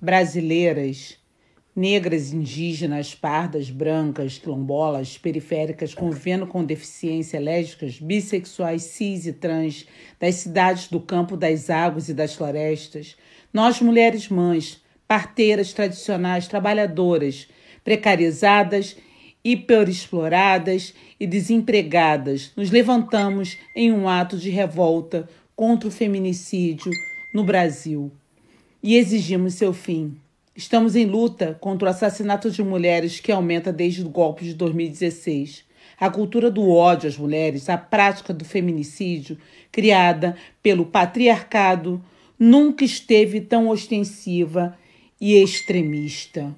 brasileiras, negras, indígenas, pardas, brancas, quilombolas, periféricas, convivendo com deficiência, lésbicas, bissexuais, cis e trans, das cidades, do campo, das águas e das florestas, nós, mulheres mães, parteiras tradicionais, trabalhadoras, precarizadas, hiperexploradas e desempregadas, nos levantamos em um ato de revolta contra o feminicídio no Brasil e exigimos seu fim. Estamos em luta contra o assassinato de mulheres que aumenta desde o golpe de 2016. A cultura do ódio às mulheres, a prática do feminicídio, criada pelo patriarcado, nunca esteve tão ostensiva e extremista.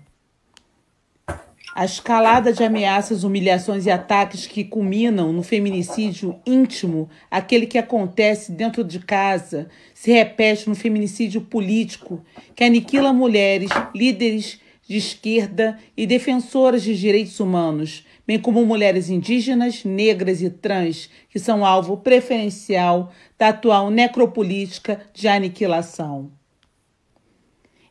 A escalada de ameaças, humilhações e ataques que culminam no feminicídio íntimo, aquele que acontece dentro de casa, se repete no feminicídio político, que aniquila mulheres, líderes de esquerda e defensoras de direitos humanos, bem como mulheres indígenas, negras e trans, que são alvo preferencial da atual necropolítica de aniquilação.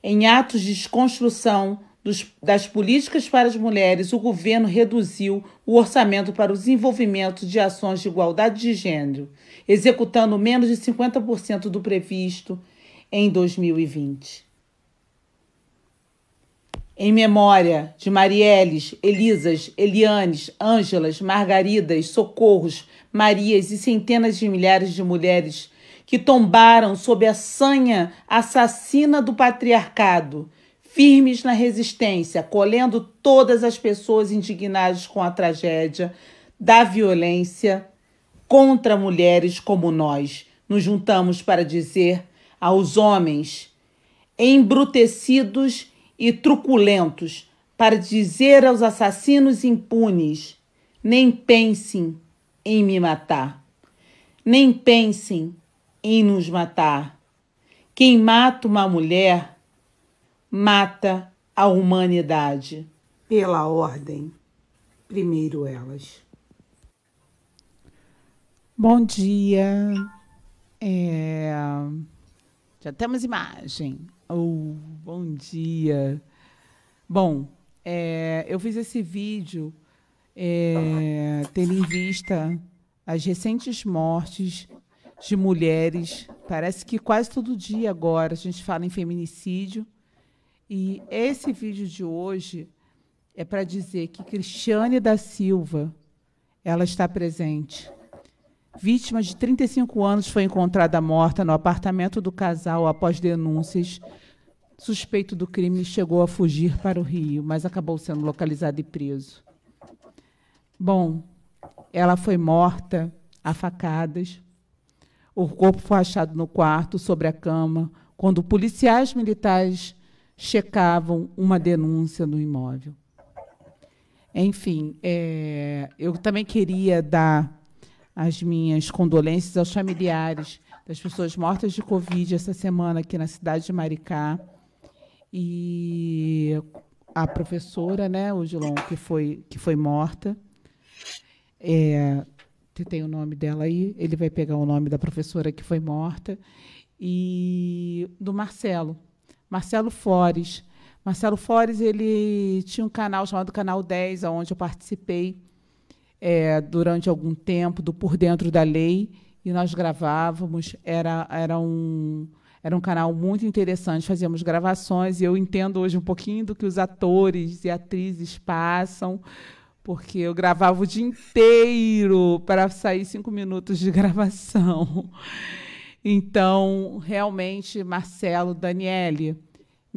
Em atos de desconstrução, dos, das políticas para as mulheres, o governo reduziu o orçamento para o desenvolvimento de ações de igualdade de gênero, executando menos de 50% do previsto em 2020. Em memória de Marieles, Elisas, Elianes, Ângelas, Margaridas, Socorros, Marias e centenas de milhares de mulheres que tombaram sob a sanha assassina do patriarcado firmes na resistência, colhendo todas as pessoas indignadas com a tragédia da violência contra mulheres como nós. Nos juntamos para dizer aos homens embrutecidos e truculentos, para dizer aos assassinos impunes: nem pensem em me matar, nem pensem em nos matar. Quem mata uma mulher mata a humanidade. Pela ordem, primeiro elas. Bom dia. É... Já temos imagem. Oh, bom dia. Bom, é, eu fiz esse vídeo é, tendo em vista as recentes mortes de mulheres. Parece que quase todo dia agora a gente fala em feminicídio. E esse vídeo de hoje é para dizer que Cristiane da Silva ela está presente. Vítima de 35 anos foi encontrada morta no apartamento do casal após denúncias. Suspeito do crime chegou a fugir para o Rio, mas acabou sendo localizado e preso. Bom, ela foi morta a facadas. O corpo foi achado no quarto, sobre a cama, quando policiais militares checavam uma denúncia no imóvel. Enfim, é, eu também queria dar as minhas condolências aos familiares das pessoas mortas de Covid essa semana aqui na cidade de Maricá. E a professora, né, o que foi, que foi morta. É, tem o nome dela aí, ele vai pegar o nome da professora que foi morta. E do Marcelo, Marcelo Fores. Marcelo Fores ele tinha um canal chamado Canal 10, onde eu participei é, durante algum tempo do Por Dentro da Lei, e nós gravávamos. Era, era, um, era um canal muito interessante, fazíamos gravações, e eu entendo hoje um pouquinho do que os atores e atrizes passam, porque eu gravava o dia inteiro para sair cinco minutos de gravação. Então, realmente, Marcelo, Daniele,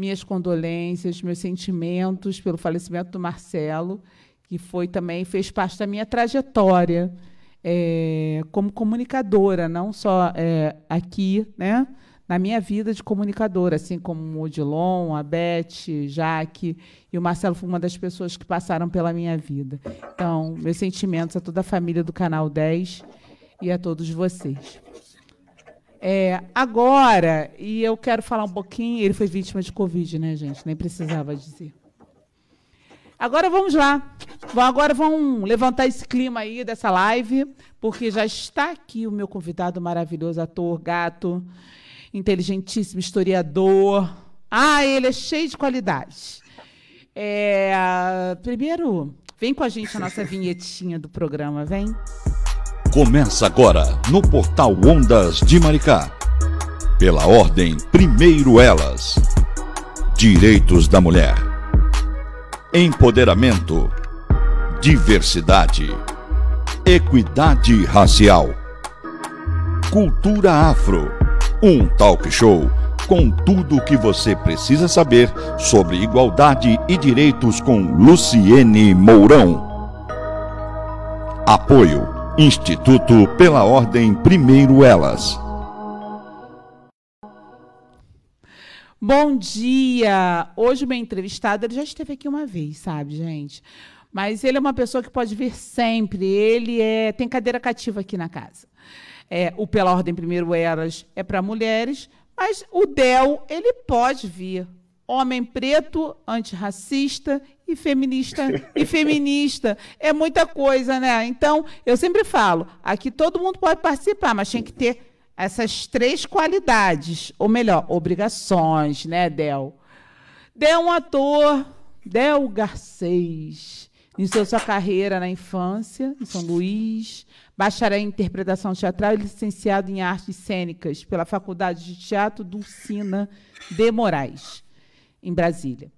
minhas condolências, meus sentimentos pelo falecimento do Marcelo, que foi também fez parte da minha trajetória é, como comunicadora, não só é, aqui, né, na minha vida de comunicadora, assim como o Odilon, a Beth, Jaque e o Marcelo foi uma das pessoas que passaram pela minha vida. Então, meus sentimentos a toda a família do Canal 10 e a todos vocês. É, agora, e eu quero falar um pouquinho, ele foi vítima de Covid, né, gente? Nem precisava dizer. Agora vamos lá. Agora vamos levantar esse clima aí dessa live, porque já está aqui o meu convidado maravilhoso, ator, gato, inteligentíssimo, historiador, Ah, ele é cheio de qualidades. É, primeiro, vem com a gente a nossa vinhetinha do programa, vem. Começa agora no Portal Ondas de Maricá. Pela ordem, primeiro elas. Direitos da mulher. Empoderamento. Diversidade. Equidade racial. Cultura afro. Um talk show com tudo o que você precisa saber sobre igualdade e direitos com Luciene Mourão. Apoio Instituto pela Ordem Primeiro Elas. Bom dia! Hoje o meu entrevistado, ele já esteve aqui uma vez, sabe, gente? Mas ele é uma pessoa que pode vir sempre. Ele é, tem cadeira cativa aqui na casa. É, o Pela Ordem Primeiro Elas é para mulheres, mas o DEL, ele pode vir. Homem preto, antirracista e feminista e feminista. É muita coisa, né? Então, eu sempre falo, aqui todo mundo pode participar, mas tem que ter essas três qualidades, ou melhor, obrigações, né, Del? Del é um ator, Del Garcês, iniciou sua carreira na infância, em São Luís, bacharel em interpretação teatral e licenciado em artes cênicas pela Faculdade de Teatro Dulcina de Moraes, em Brasília.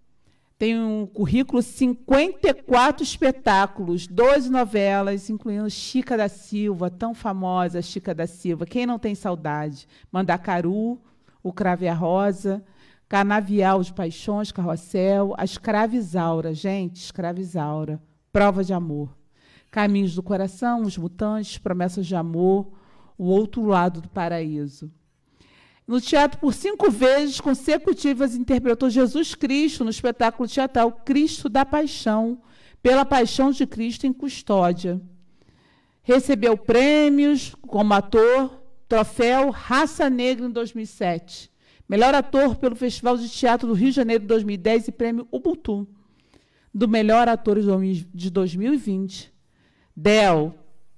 Tem um currículo 54 espetáculos, 12 novelas, incluindo Chica da Silva, tão famosa Chica da Silva. Quem não tem saudade? Mandacaru, O Crave a Rosa, Canavial de Paixões, Carrossel, A Escravizaura. Gente, Escravizaura. Prova de Amor. Caminhos do Coração, Os Mutantes, Promessas de Amor, O Outro Lado do Paraíso. No teatro, por cinco vezes consecutivas, interpretou Jesus Cristo no espetáculo teatral Cristo da Paixão, pela Paixão de Cristo em Custódia. Recebeu prêmios como ator, troféu Raça Negra em 2007. Melhor ator pelo Festival de Teatro do Rio de Janeiro em 2010 e prêmio Ubuntu. Do melhor ator de 2020. Del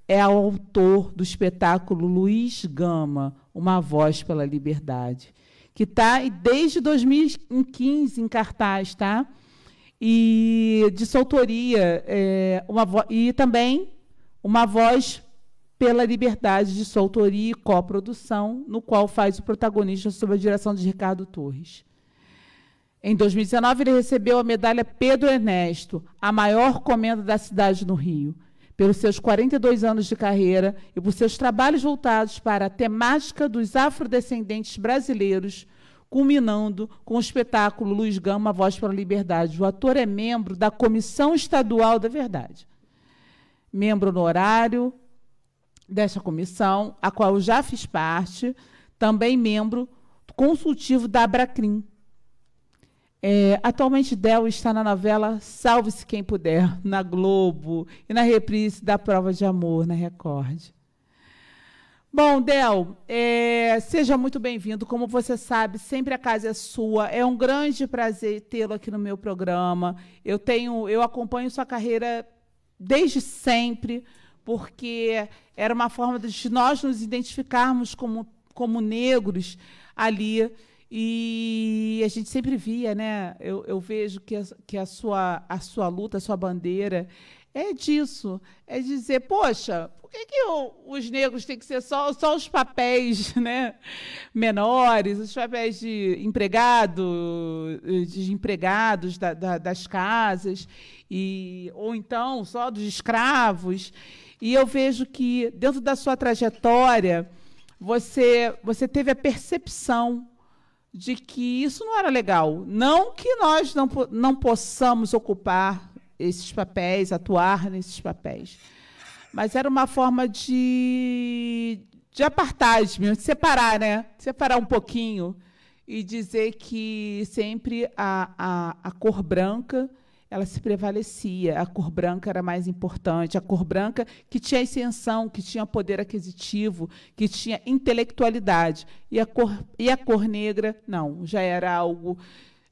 é autor do espetáculo Luiz Gama, Uma Voz pela Liberdade, que está desde 2015 em cartaz, tá? E de sua autoria, é, uma e também Uma Voz pela Liberdade, de sua autoria e coprodução, no qual faz o protagonista sob a direção de Ricardo Torres. Em 2019, ele recebeu a medalha Pedro Ernesto, a maior comenda da cidade no Rio pelos seus 42 anos de carreira e por seus trabalhos voltados para a temática dos afrodescendentes brasileiros, culminando com o espetáculo Luiz Gama, Voz para a Liberdade. O ator é membro da Comissão Estadual da Verdade. Membro honorário desta comissão, a qual eu já fiz parte, também membro consultivo da Abracrim, é, atualmente, Del está na novela Salve-se Quem Puder, na Globo, e na reprise da Prova de Amor, na Record. Bom, Del, é, seja muito bem-vindo. Como você sabe, sempre a casa é sua. É um grande prazer tê-lo aqui no meu programa. Eu tenho, eu acompanho sua carreira desde sempre, porque era uma forma de nós nos identificarmos como, como negros ali e a gente sempre via, né? Eu, eu vejo que, a, que a, sua, a sua luta, a sua bandeira é disso. É dizer, poxa, por que, que os negros têm que ser só, só os papéis né, menores, os papéis de empregado, de empregados da, da, das casas, e, ou então só dos escravos? E eu vejo que, dentro da sua trajetória, você, você teve a percepção de que isso não era legal. Não que nós não, não possamos ocupar esses papéis, atuar nesses papéis. Mas era uma forma de, de apartheid, de separar, né? Separar um pouquinho e dizer que sempre a, a, a cor branca ela se prevalecia. A cor branca era mais importante. A cor branca que tinha ascensão, que tinha poder aquisitivo, que tinha intelectualidade. E a cor, e a cor negra, não, já era algo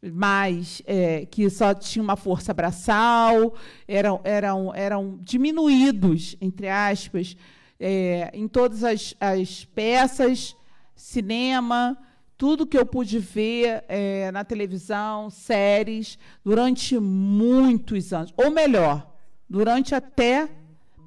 mais é, que só tinha uma força braçal, eram, eram, eram diminuídos, entre aspas, é, em todas as, as peças, cinema, tudo que eu pude ver é, na televisão, séries, durante muitos anos. Ou melhor, durante até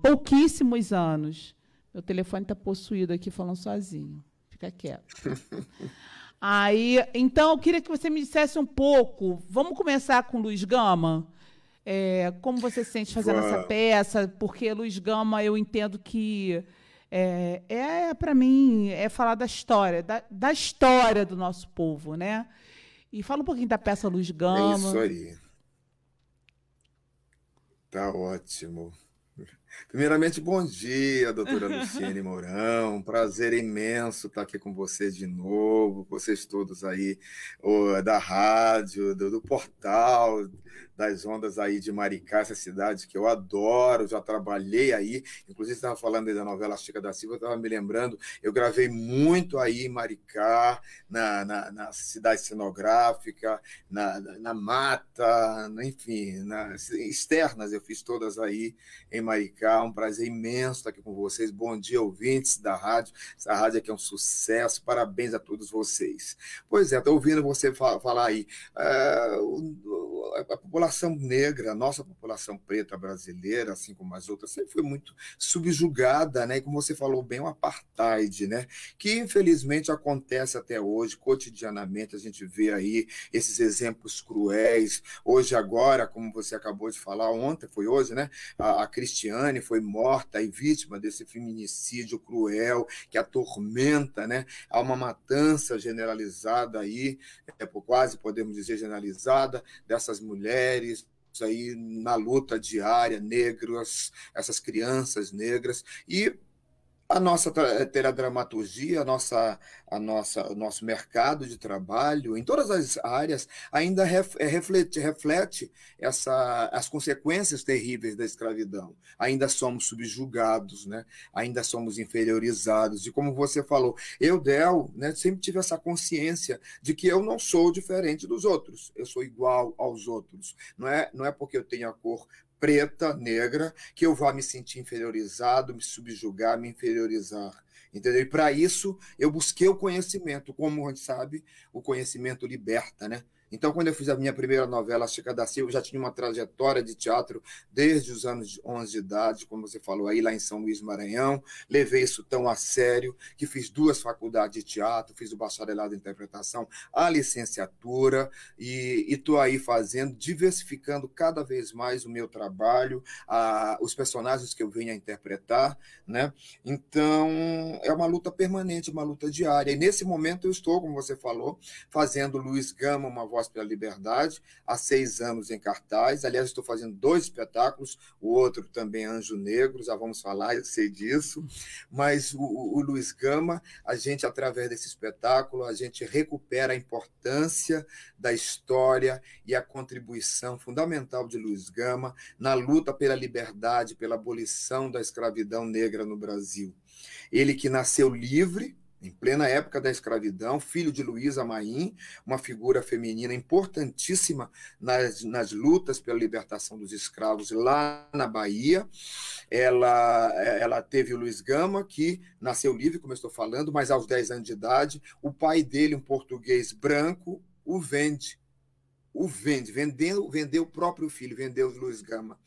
pouquíssimos anos. Meu telefone está possuído aqui falando sozinho. Fica quieto. Aí, então, eu queria que você me dissesse um pouco. Vamos começar com Luiz Gama. É, como você se sente fazendo essa peça? Porque Luiz Gama, eu entendo que é, é para mim, é falar da história, da, da, história do nosso povo, né? E fala um pouquinho da peça Luz Gama. É isso aí. Tá ótimo. Primeiramente, bom dia, doutora Luciene Mourão. Prazer imenso estar aqui com vocês de novo, vocês todos aí da rádio, do, do portal, das ondas aí de Maricá, essa cidade que eu adoro, já trabalhei aí, inclusive estava falando aí da novela Chica da Silva, estava me lembrando, eu gravei muito aí em Maricá, na, na, na cidade cenográfica, na, na, mata, enfim, nas externas, eu fiz todas aí em Maricá, um prazer imenso estar aqui com vocês, bom dia ouvintes da rádio, essa rádio aqui é um sucesso, parabéns a todos vocês. Pois é, estou ouvindo você falar aí, uh, a população negra, a nossa população preta brasileira, assim como as outras, sempre foi muito subjugada, né? E como você falou bem, o apartheid, né? Que infelizmente acontece até hoje, cotidianamente, a gente vê aí esses exemplos cruéis. Hoje, agora, como você acabou de falar, ontem foi hoje, né? A, a Cristiane foi morta e vítima desse feminicídio cruel que atormenta, né? Há uma matança generalizada aí, é, quase podemos dizer generalizada, dessas mulheres mulheres aí na luta diária, negras, essas crianças negras, e a nossa dramaturgia, a nossa, a nossa, o nosso mercado de trabalho, em todas as áreas, ainda é, reflete, reflete essa, as consequências terríveis da escravidão. Ainda somos subjugados, né? ainda somos inferiorizados. E como você falou, eu, Del, né, sempre tive essa consciência de que eu não sou diferente dos outros, eu sou igual aos outros. Não é, não é porque eu tenho a cor preta, negra, que eu vá me sentir inferiorizado, me subjugar, me inferiorizar. Entendeu? E para isso eu busquei o conhecimento. Como a gente sabe, o conhecimento liberta, né? Então, quando eu fiz a minha primeira novela, Chica da Silva, eu já tinha uma trajetória de teatro desde os anos 11 de idade, como você falou aí, lá em São Luís Maranhão. Levei isso tão a sério que fiz duas faculdades de teatro, fiz o bacharelado em interpretação, a licenciatura, e estou aí fazendo, diversificando cada vez mais o meu trabalho, a, os personagens que eu venho a interpretar, né? Então, é uma luta permanente, uma luta diária. E nesse momento eu estou, como você falou, fazendo Luiz Gama, uma voz Voz pela Liberdade, há seis anos em cartaz. Aliás, estou fazendo dois espetáculos, o outro também Anjo Negro, já vamos falar, eu sei disso. Mas o, o Luiz Gama, a gente, através desse espetáculo, a gente recupera a importância da história e a contribuição fundamental de Luiz Gama na luta pela liberdade, pela abolição da escravidão negra no Brasil. Ele que nasceu livre, em plena época da escravidão, filho de Luísa Maim, uma figura feminina importantíssima nas, nas lutas pela libertação dos escravos lá na Bahia. Ela, ela teve o Luiz Gama, que nasceu livre, como eu estou falando, mas aos 10 anos de idade, o pai dele, um português branco, o vende. O vende, vendeu, vendeu o próprio filho, vendeu o Luiz Gama.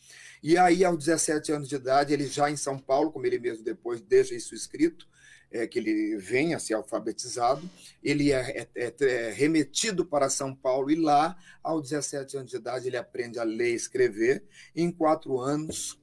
E aí, aos 17 anos de idade, ele já em São Paulo, como ele mesmo depois deixa isso escrito, é, que ele venha a ser alfabetizado, ele é, é, é, é, remetido para São Paulo e lá, aos 17 anos de idade, ele aprende a ler e escrever. E em quatro anos,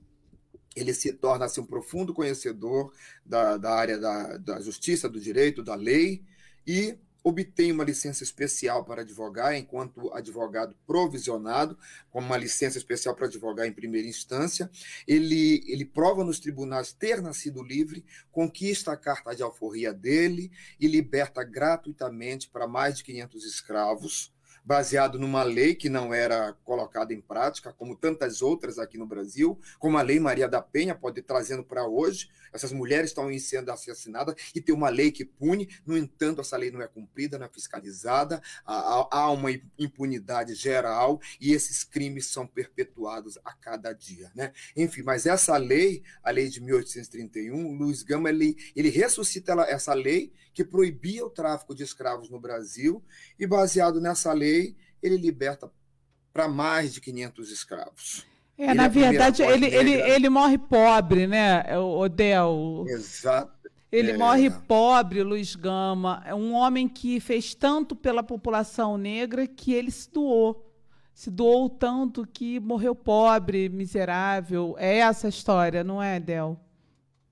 ele se torna assim, um profundo conhecedor da, da área da, da justiça, do direito, da lei, e obtém uma licença especial para advogar, enquanto advogado provisionado, com uma licença especial para advogar em primeira instância. Ele, ele prova nos tribunais ter nascido livre, conquista a carta de alforria dele e liberta gratuitamente para mais de 500 escravos baseado numa lei que não era colocada em prática, como tantas outras aqui no Brasil, como a Lei Maria da Penha pode trazendo para hoje. Essas mulheres estão sendo assassinadas e tem uma lei que pune, no entanto, essa lei não é cumprida, não é fiscalizada, há uma impunidade geral e esses crimes são perpetuados a cada dia. Né? Enfim, mas essa lei, a lei de 1831, Luiz Gama, ele, ele ressuscita essa lei que proibia o tráfico de escravos no Brasil e, baseado nessa lei, ele liberta para mais de 500 escravos. É, ele na é verdade, ele, ele, ele morre pobre, né, Odel? Exato. Ele é. morre pobre, Luiz Gama. É um homem que fez tanto pela população negra que ele se doou. Se doou tanto que morreu pobre, miserável. É essa a história, não é, Del?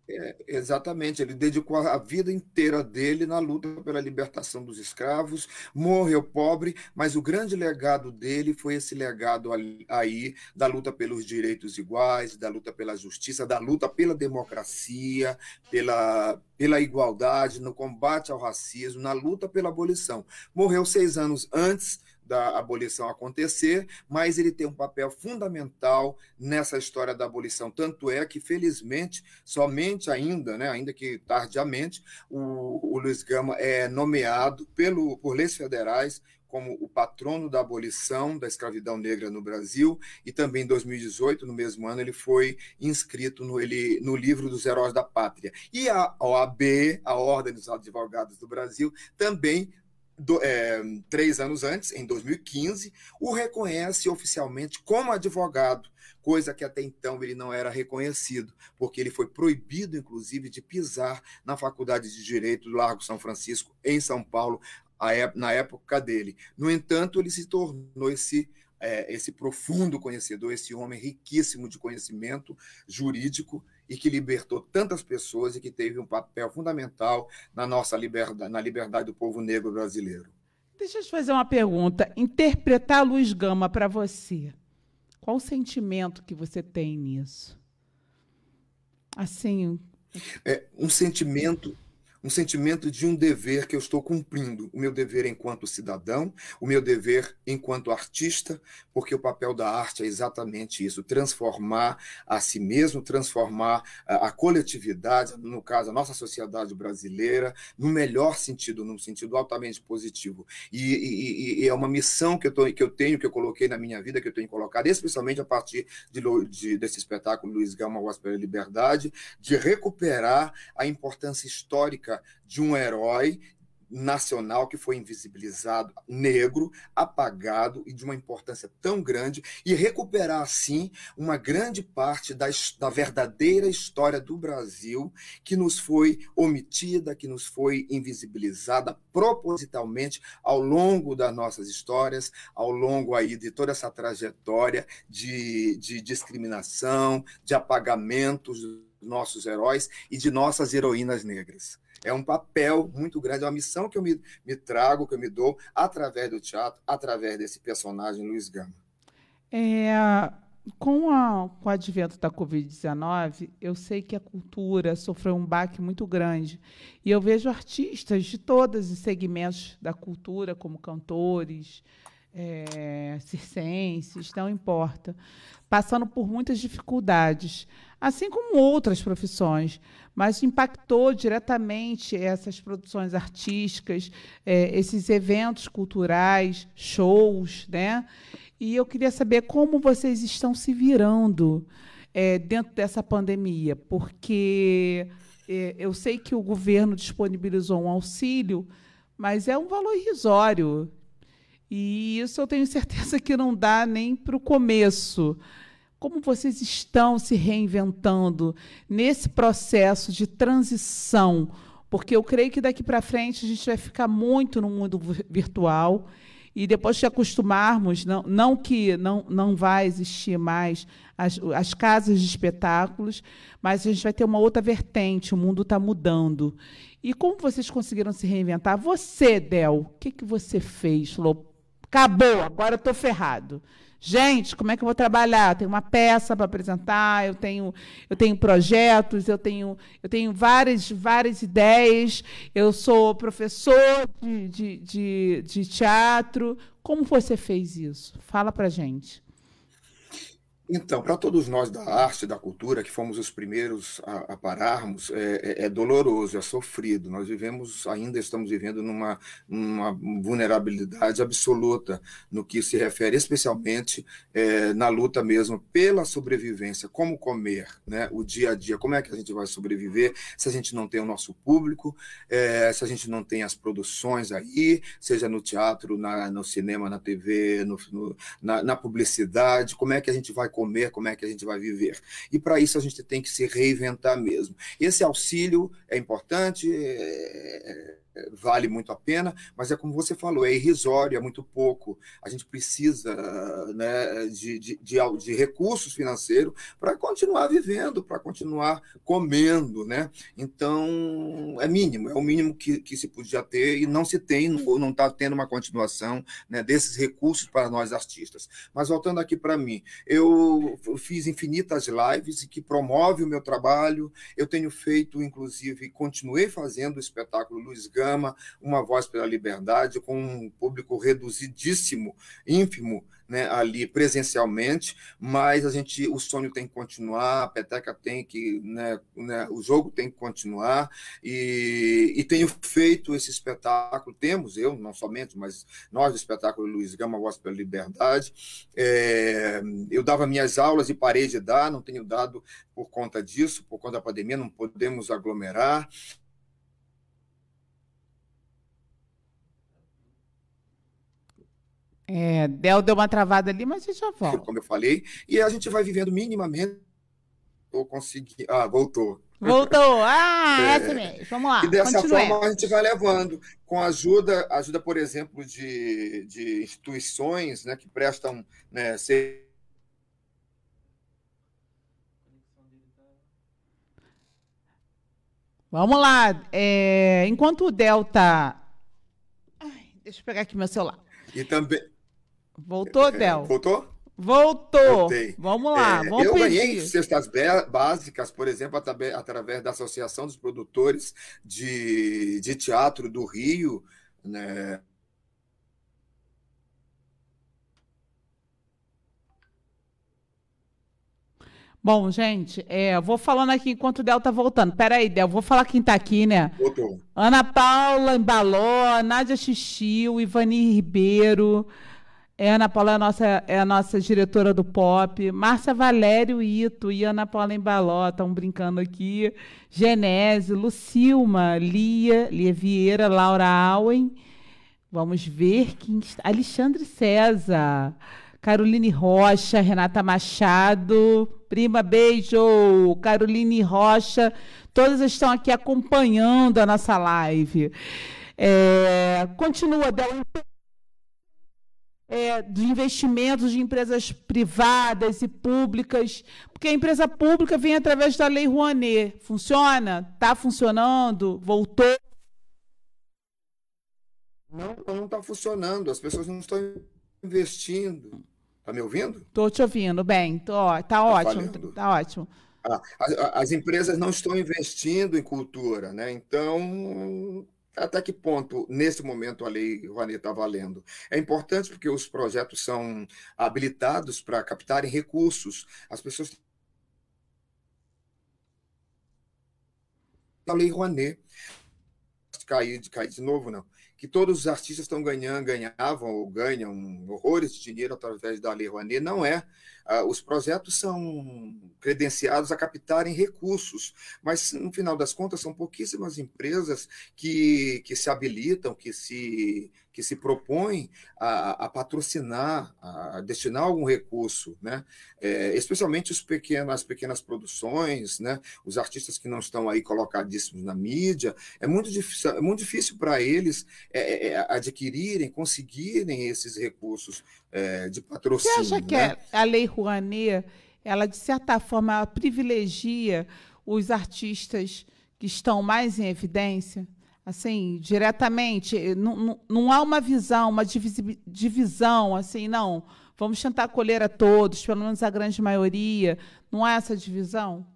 É, exatamente, ele dedicou a vida inteira dele na luta pela libertação dos escravos, morreu pobre, mas o grande legado dele foi esse legado aí da luta pelos direitos iguais, da luta pela justiça, da luta pela democracia, pela, pela igualdade, no combate ao racismo, na luta pela abolição. Morreu seis anos antes da abolição acontecer, mas ele tem um papel fundamental nessa história da abolição. Tanto é que, felizmente, somente ainda, né, ainda que tardiamente, o, o Luiz Gama é nomeado pelo, por leis federais como o patrono da abolição da escravidão negra no Brasil, e também em 2018, no mesmo ano, ele foi inscrito no, ele, no livro dos Heróis da Pátria. E a OAB, a Ordem dos Advogados do Brasil, também do, é, três anos antes, em 2015, o reconhece oficialmente como advogado, coisa que até então ele não era reconhecido, porque ele foi proibido, inclusive, de pisar na Faculdade de Direito do Largo São Francisco, em São Paulo, na época dele. No entanto, ele se tornou esse é, esse profundo conhecedor, esse homem riquíssimo de conhecimento jurídico e que libertou tantas pessoas e que teve um papel fundamental na nossa liberdade, na liberdade do povo negro brasileiro. Deixa eu te fazer uma pergunta. Interpretar Luz Gama para você, qual o sentimento que você tem nisso? Assim. É um sentimento um sentimento de um dever que eu estou cumprindo, o meu dever enquanto cidadão, o meu dever enquanto artista, porque o papel da arte é exatamente isso, transformar a si mesmo, transformar a, a coletividade, no caso a nossa sociedade brasileira, no melhor sentido, num sentido altamente positivo. E, e, e é uma missão que eu, tô, que eu tenho, que eu coloquei na minha vida, que eu tenho colocado, especialmente a partir de, de, desse espetáculo Luiz Gama, Gospel Liberdade, de recuperar a importância histórica de um herói nacional que foi invisibilizado, negro, apagado e de uma importância tão grande, e recuperar, assim, uma grande parte da, da verdadeira história do Brasil que nos foi omitida, que nos foi invisibilizada propositalmente ao longo das nossas histórias, ao longo aí de toda essa trajetória de, de discriminação, de apagamentos dos nossos heróis e de nossas heroínas negras é um papel muito grande, é uma missão que eu me, me trago, que eu me dou através do teatro, através desse personagem Luiz Gama. É, com, a, com o advento da Covid-19, eu sei que a cultura sofreu um baque muito grande. E eu vejo artistas de todos os segmentos da cultura, como cantores, é, circenses, não importa, passando por muitas dificuldades, assim como outras profissões, mas impactou diretamente essas produções artísticas, é, esses eventos culturais, shows, né? E eu queria saber como vocês estão se virando é, dentro dessa pandemia, porque eu sei que o governo disponibilizou um auxílio, mas é um valor irrisório. E isso eu tenho certeza que não dá nem para o começo. Como vocês estão se reinventando nesse processo de transição? Porque eu creio que daqui para frente a gente vai ficar muito no mundo virtual e depois de acostumarmos, não, não que não, não vai existir mais as, as casas de espetáculos, mas a gente vai ter uma outra vertente, o mundo está mudando. E como vocês conseguiram se reinventar? Você, Del, o que, que você fez? Falou, Acabou, agora eu estou ferrado. Gente, como é que eu vou trabalhar? Eu tenho uma peça para apresentar, eu tenho, eu tenho projetos, eu tenho, eu tenho várias, várias ideias, eu sou professor de, de, de, de teatro. Como você fez isso? Fala para gente. Então, para todos nós da arte, da cultura, que fomos os primeiros a, a pararmos, é, é, é, doloroso, é sofrido. Nós vivemos, ainda estamos vivendo numa, numa vulnerabilidade absoluta no que se refere, especialmente é, na luta mesmo pela sobrevivência, como comer, né? o dia a dia, como é que a gente vai sobreviver se a gente não tem o nosso público, é, se a gente não tem as produções aí, seja no teatro, na, no cinema, na TV, no, no, na, na publicidade, como é que a gente vai comer, como é que a gente vai viver. E para isso a gente tem que se reinventar mesmo. Esse auxílio é importante, é, vale muito a pena, mas é como você falou, é irrisório, é muito pouco. A gente precisa né, de, de, de, de recursos financeiros para continuar vivendo, para continuar comendo. Né? Então, é mínimo, é o mínimo que, que se podia ter e não se tem, ou não está tendo uma continuação né, desses recursos para nós artistas. Mas voltando aqui para mim, eu fiz infinitas lives que promove o meu trabalho, eu tenho feito, inclusive, continuei fazendo o espetáculo Luiz Gama, programa Uma Voz pela Liberdade, com um público reduzidíssimo, ínfimo, né, ali presencialmente, mas a gente, o sonho tem que continuar, a peteca tem que, né, né, o jogo tem que continuar, e, e tenho feito esse espetáculo, temos, eu, não somente, mas nós do espetáculo Luiz Gama, Voz pela Liberdade, é, eu dava minhas aulas e parei de dar, não tenho dado por conta disso, por conta da pandemia, não podemos aglomerar, É, Del deu uma travada ali, mas a gente já volta. Como eu falei, e a gente vai vivendo minimamente. Ou conseguir. Ah, voltou. Voltou! Ah, é, essa mesmo. Vamos lá. E dessa forma a gente vai levando, com ajuda, ajuda, por exemplo, de, de instituições né, que prestam né, ser... Vamos lá. É, enquanto o Delta. Ai, deixa eu pegar aqui meu celular. E também. Voltou, Del? Voltou? Voltou. Voltei. Vamos lá, é, vamos Eu pedir. ganhei cestas básicas, por exemplo, através da Associação dos Produtores de, de Teatro do Rio, né? Bom, gente, é, vou falando aqui enquanto o Del tá voltando. Peraí, Del, vou falar quem tá aqui, né? Voltou. Ana Paula Embaló, Nádia Xixi, Ivani Ribeiro, é, Ana Paula é a nossa, é a nossa diretora do pop. Márcia Valério Ito e Ana Paula Embaló estão brincando aqui. Genese, Lucilma, Lia, Lia Vieira, Laura Auen. Vamos ver quem está. Alexandre César. Caroline Rocha, Renata Machado, prima, beijo, Caroline Rocha, todas estão aqui acompanhando a nossa live. É, continua, Del, é, de investimentos de empresas privadas e públicas, porque a empresa pública vem através da Lei Rouanet. Funciona? Está funcionando? Voltou? Não, não está funcionando. As pessoas não estão investindo. Tá me ouvindo? Tô te ouvindo, bem. Tô, tá, tá ótimo, falhando. tá ótimo. Ah, as, as, empresas não estão investindo em cultura, né? Então, até que ponto, nesse momento, a Lei Rouanet está valendo? É importante porque os projetos são habilitados para captarem recursos. As pessoas. A Lei Rouanet. Cair, cair de novo, não que todos os artistas estão ganhando, ganhavam ou ganham horrores de dinheiro através da Lei Rouanet. Não é. Os projetos são credenciados a captarem recursos, mas no final das contas são pouquíssimas empresas que, que se habilitam, que se, que se propõem a, a patrocinar, a destinar algum recurso, né? É, especialmente os pequenos, as pequenas produções, né? os artistas que não estão aí colocadíssimos na mídia, é muito difícil, é muito difícil para eles é, é, é, adquirirem, conseguirem esses recursos é, de patrocínio. Você acha né? que a Lei Rouanet, ela de certa forma privilegia os artistas que estão mais em evidência? Assim, diretamente, não, não, não há uma visão, uma divisão, assim, não, vamos tentar acolher a todos, pelo menos a grande maioria, não há essa divisão?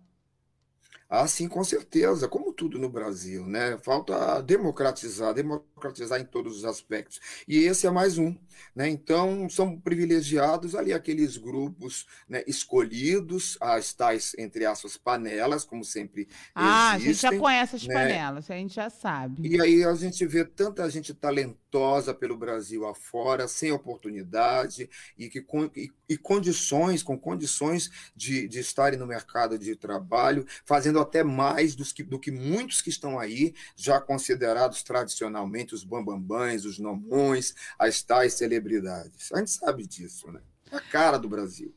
Ah, sim, com certeza, como tudo no Brasil, né? Falta democratizar. Democratizar em todos os aspectos. E esse é mais um. Né? Então, são privilegiados ali aqueles grupos né, escolhidos, as tais, entre aspas, panelas, como sempre Ah, existem, a gente já conhece as né? panelas, a gente já sabe. E aí a gente vê tanta gente talentosa pelo Brasil afora, sem oportunidade e, que, e, e condições, com condições de, de estarem no mercado de trabalho, fazendo até mais dos que, do que muitos que estão aí, já considerados tradicionalmente os bambambãs, os nomões, as tais celebridades. A gente sabe disso, né? É a cara do Brasil.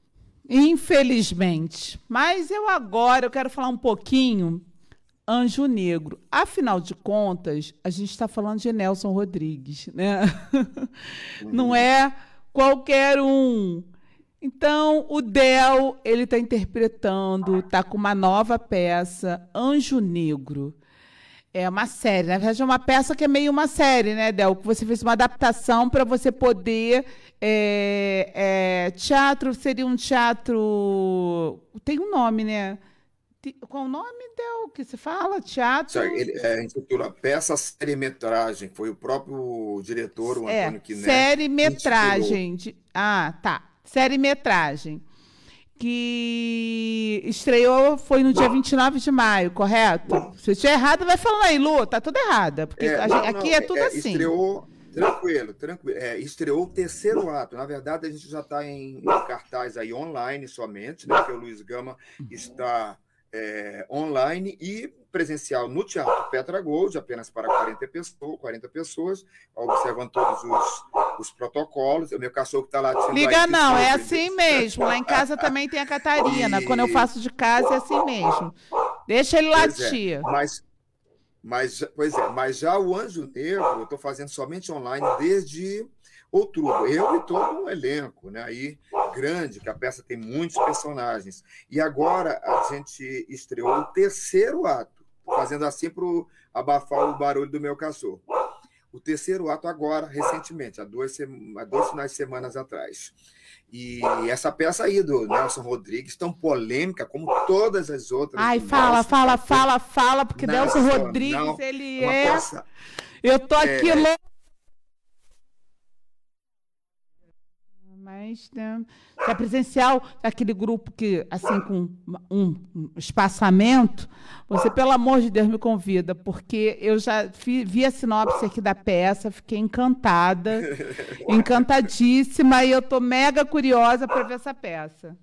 Infelizmente. Mas eu agora eu quero falar um pouquinho Anjo Negro. Afinal de contas, a gente está falando de Nelson Rodrigues, né? Não é qualquer um. Então, o Del, ele está interpretando, está com uma nova peça, Anjo Negro. É uma série, na verdade é uma peça que é meio uma série, né, Del? Que você fez uma adaptação para você poder. é, é, teatro seria um teatro. Tem um nome, né? Qual o nome, Del? Que se fala? Teatro. Ele é, intitula Peça Série-Metragem. Foi o próprio diretor, o É, Antônio Quiné. série metragem. De... Ah, tá. Série metragem. Que estreou foi no dia 29 de maio, correto? Se eu estiver errado, vai falando aí, Lu, tá tudo errado. Porque É, não, aqui não, é tudo assim. Estreou, tranquilo, tranquilo. É, estreou o terceiro ato. Na verdade, a gente já está em, em cartaz aí online somente, né? Porque o Luiz Gama está é, online e presencial no Teatro Petra Gold, apenas para 40 pessoas, 40 pessoas observando todos os, os protocolos. O meu cachorro está latindo aí, Liga não, é assim gente. mesmo. Lá em casa também tem a Catarina. E- Quando eu faço de casa é assim mesmo. Deixa ele é, latir. mas, mas, já- pois é, mas já o Anjo Negro eu estou fazendo somente online desde outubro. Eu e todo um elenco, né? Aí grande, que a peça tem muitos personagens. E agora a gente estreou o terceiro ato, fazendo assim para abafar o barulho do meu cachorro. O terceiro ato agora, recentemente, há dois, há dois finais de semanas atrás. E essa peça aí do Nelson Rodrigues, tão polêmica como todas as outras. Ai, fala, Nelson, fala, fala, fala, porque Nelson Nacional, Rodrigues, ele Uma é. peça Eu tô aqui É. louco. Mas né, já presencial, aquele grupo que, assim, com um, espaçamento, você, pelo amor de Deus, me convida, porque eu já fi- vi a sinopse aqui da peça, fiquei encantada, encantadíssima, e eu tô mega curiosa para ver essa peça.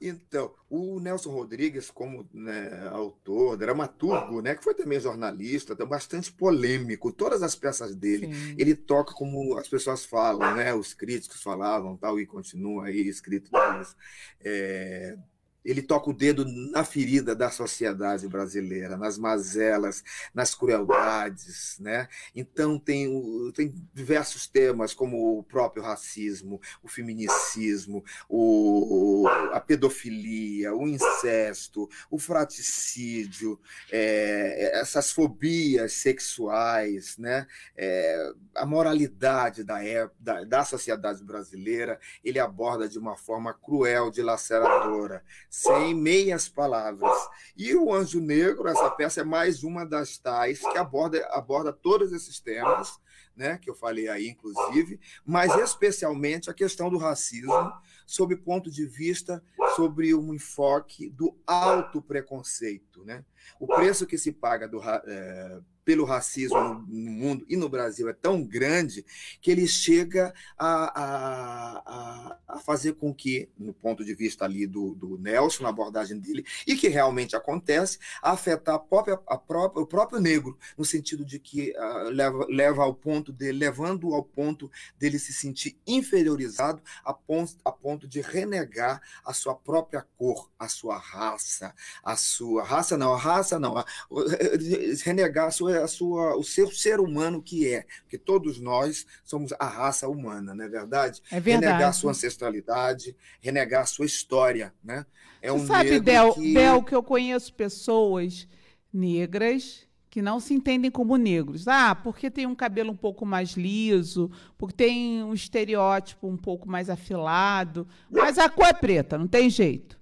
Então, o Nelson Rodrigues, como né, autor, dramaturgo, né, que foi também jornalista, bastante polêmico, todas as peças dele, Sim. ele toca como as pessoas falam, né, os críticos falavam, tal, e continua aí escrito deles. É, ele toca o dedo na ferida da sociedade brasileira, nas mazelas, nas crueldades, né? Então tem, tem diversos temas como o próprio racismo, o feminicismo, o, a pedofilia, o incesto, o fraticídio, é, essas fobias sexuais, né? É, a moralidade da, ép- da, da sociedade brasileira, ele aborda de uma forma cruel, dilaceradora, sem meias palavras. E o Anjo Negro, essa peça é mais uma das tais que aborda, aborda todos esses temas, né, que eu falei aí, inclusive, mas especialmente a questão do racismo, sob ponto de vista sobre um enfoque do autopreconceito. Né? O preço que se paga do, eh, pelo racismo no, mundo e no Brasil é tão grande que ele chega a, a, a, fazer com que, no ponto de vista ali do, do Nelson, na abordagem dele, e que realmente acontece, afetar a própria, a própria, o próprio negro, no sentido de que ah, leva, leva ao ponto dele, levando ao ponto dele se sentir inferiorizado a ponto, a ponto de renegar a sua própria cor, a sua raça, a sua raça não, a raça não, a- renegar a sua, a sua, o seu ser humano que é, porque todos nós somos a raça humana, não é verdade? É Renegar a verdade. sua ancestralidade, renegar a sua história, né? É Você um sabe, Del, que... Del, que eu conheço pessoas negras que não se entendem como negros. Ah, porque tem um cabelo um pouco mais liso, porque tem um estereótipo um pouco mais afilado, mas a cor é preta, não tem jeito.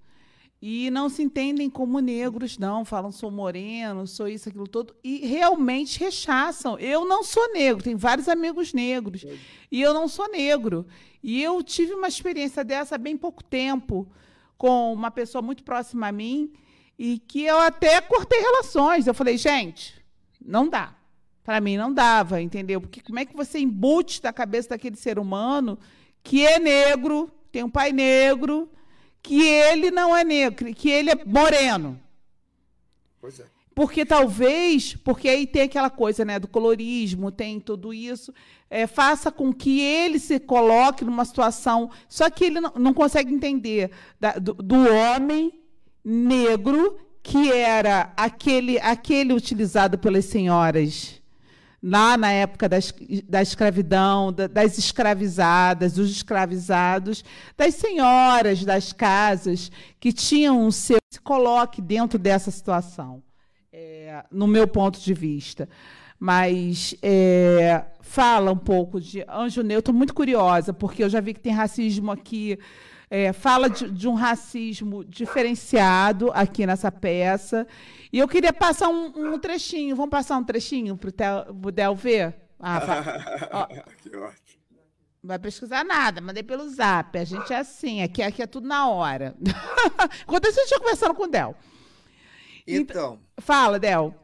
E não se entendem como negros, não. Falam, sou moreno, sou isso, aquilo todo. E realmente rechaçam. Eu não sou negro, tenho vários amigos negros. E eu não sou negro. E eu tive uma experiência dessa há bem pouco tempo, com uma pessoa muito próxima a mim, e que eu até cortei relações. Eu falei, gente, não dá. Para mim não dava, entendeu? Porque como é que você embute da cabeça daquele ser humano que é negro, tem um pai negro, que ele não é negro, que ele é moreno. Pois é. Porque talvez, porque aí tem aquela coisa né, do colorismo, tem tudo isso, é, faça com que ele se coloque numa situação. Só que ele não, não consegue entender da, do, do homem negro que era aquele, aquele utilizado pelas senhoras lá na época da, escravidão, da, das escravizadas, dos escravizados, das senhoras das casas que tinham o seu. Se coloque dentro dessa situação, é, no meu ponto de vista. Mas é, fala um pouco de Anjo Neu, estou muito curiosa, porque eu já vi que tem racismo aqui. É, fala de, de, um racismo diferenciado aqui nessa peça. E eu queria passar um, um trechinho. Vamos passar um trechinho para o Del ver? Ah, que ótimo. Vai pesquisar nada, mandei pelo zap. A gente é assim, aqui, aqui é tudo na hora. Enquanto a gente conversando com o Del. Então. Fala, Del.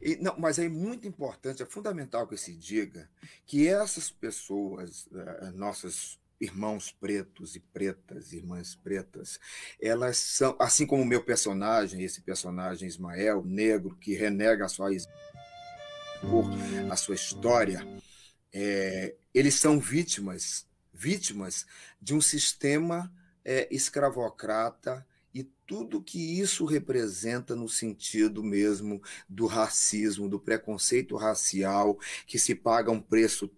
E, não, mas é muito importante, é fundamental que se diga que essas pessoas, uh, nossas irmãos pretos e pretas, irmãs pretas, elas são, assim como o meu personagem, esse personagem Ismael, negro, que renega a sua a sua história, é, eles são vítimas, vítimas de um sistema é, escravocrata e tudo que isso representa no sentido mesmo do racismo, do preconceito racial, que se paga um preço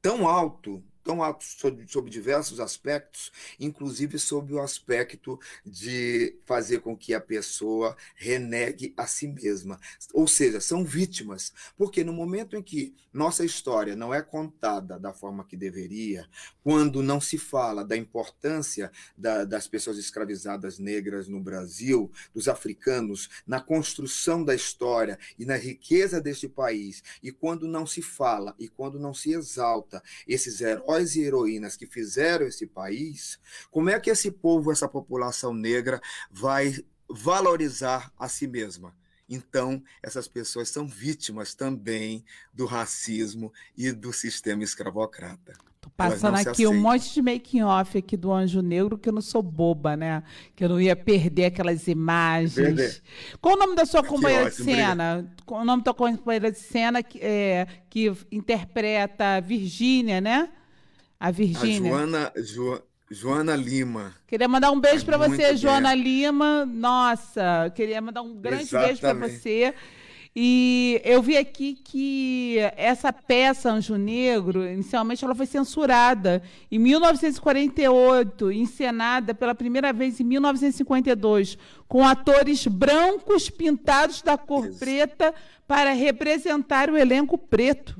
tão alto tão sobre, sobre diversos aspectos, inclusive sobre o aspecto de fazer com que a pessoa renegue a si mesma. Ou seja, são vítimas, porque no momento em que nossa história não é contada da forma que deveria, quando não se fala da importância da, das pessoas escravizadas negras no Brasil, dos africanos, na construção da história e na riqueza deste país, e quando não se fala e quando não se exalta esses heróis heróis e heroínas que fizeram esse país, como é que esse povo, essa população negra, vai valorizar a si mesma? Então, essas pessoas são vítimas também do racismo e do sistema escravocrata. Tô passando aqui um monte de making off aqui do Anjo Negro que eu não sou boba, né? Que eu não ia perder aquelas imagens. Perder. Qual o nome da sua companheira ótimo, de cena? Obrigado. Qual o nome da companheira de cena que, é, que interpreta Virgínia, né? A Virgínia. Joana, jo, Joana Lima. Queria mandar um beijo é para você, Joana Lima. Nossa, queria mandar um grande Exatamente. beijo para você. E eu vi aqui que essa peça Anjo Negro, inicialmente ela foi censurada em 1948, encenada pela primeira vez em 1952, com atores brancos pintados da cor Isso. preta para representar o elenco preto.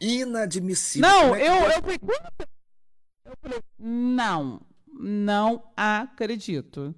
Inadmissível. Não, é eu, eu, eu falei, não, não acredito.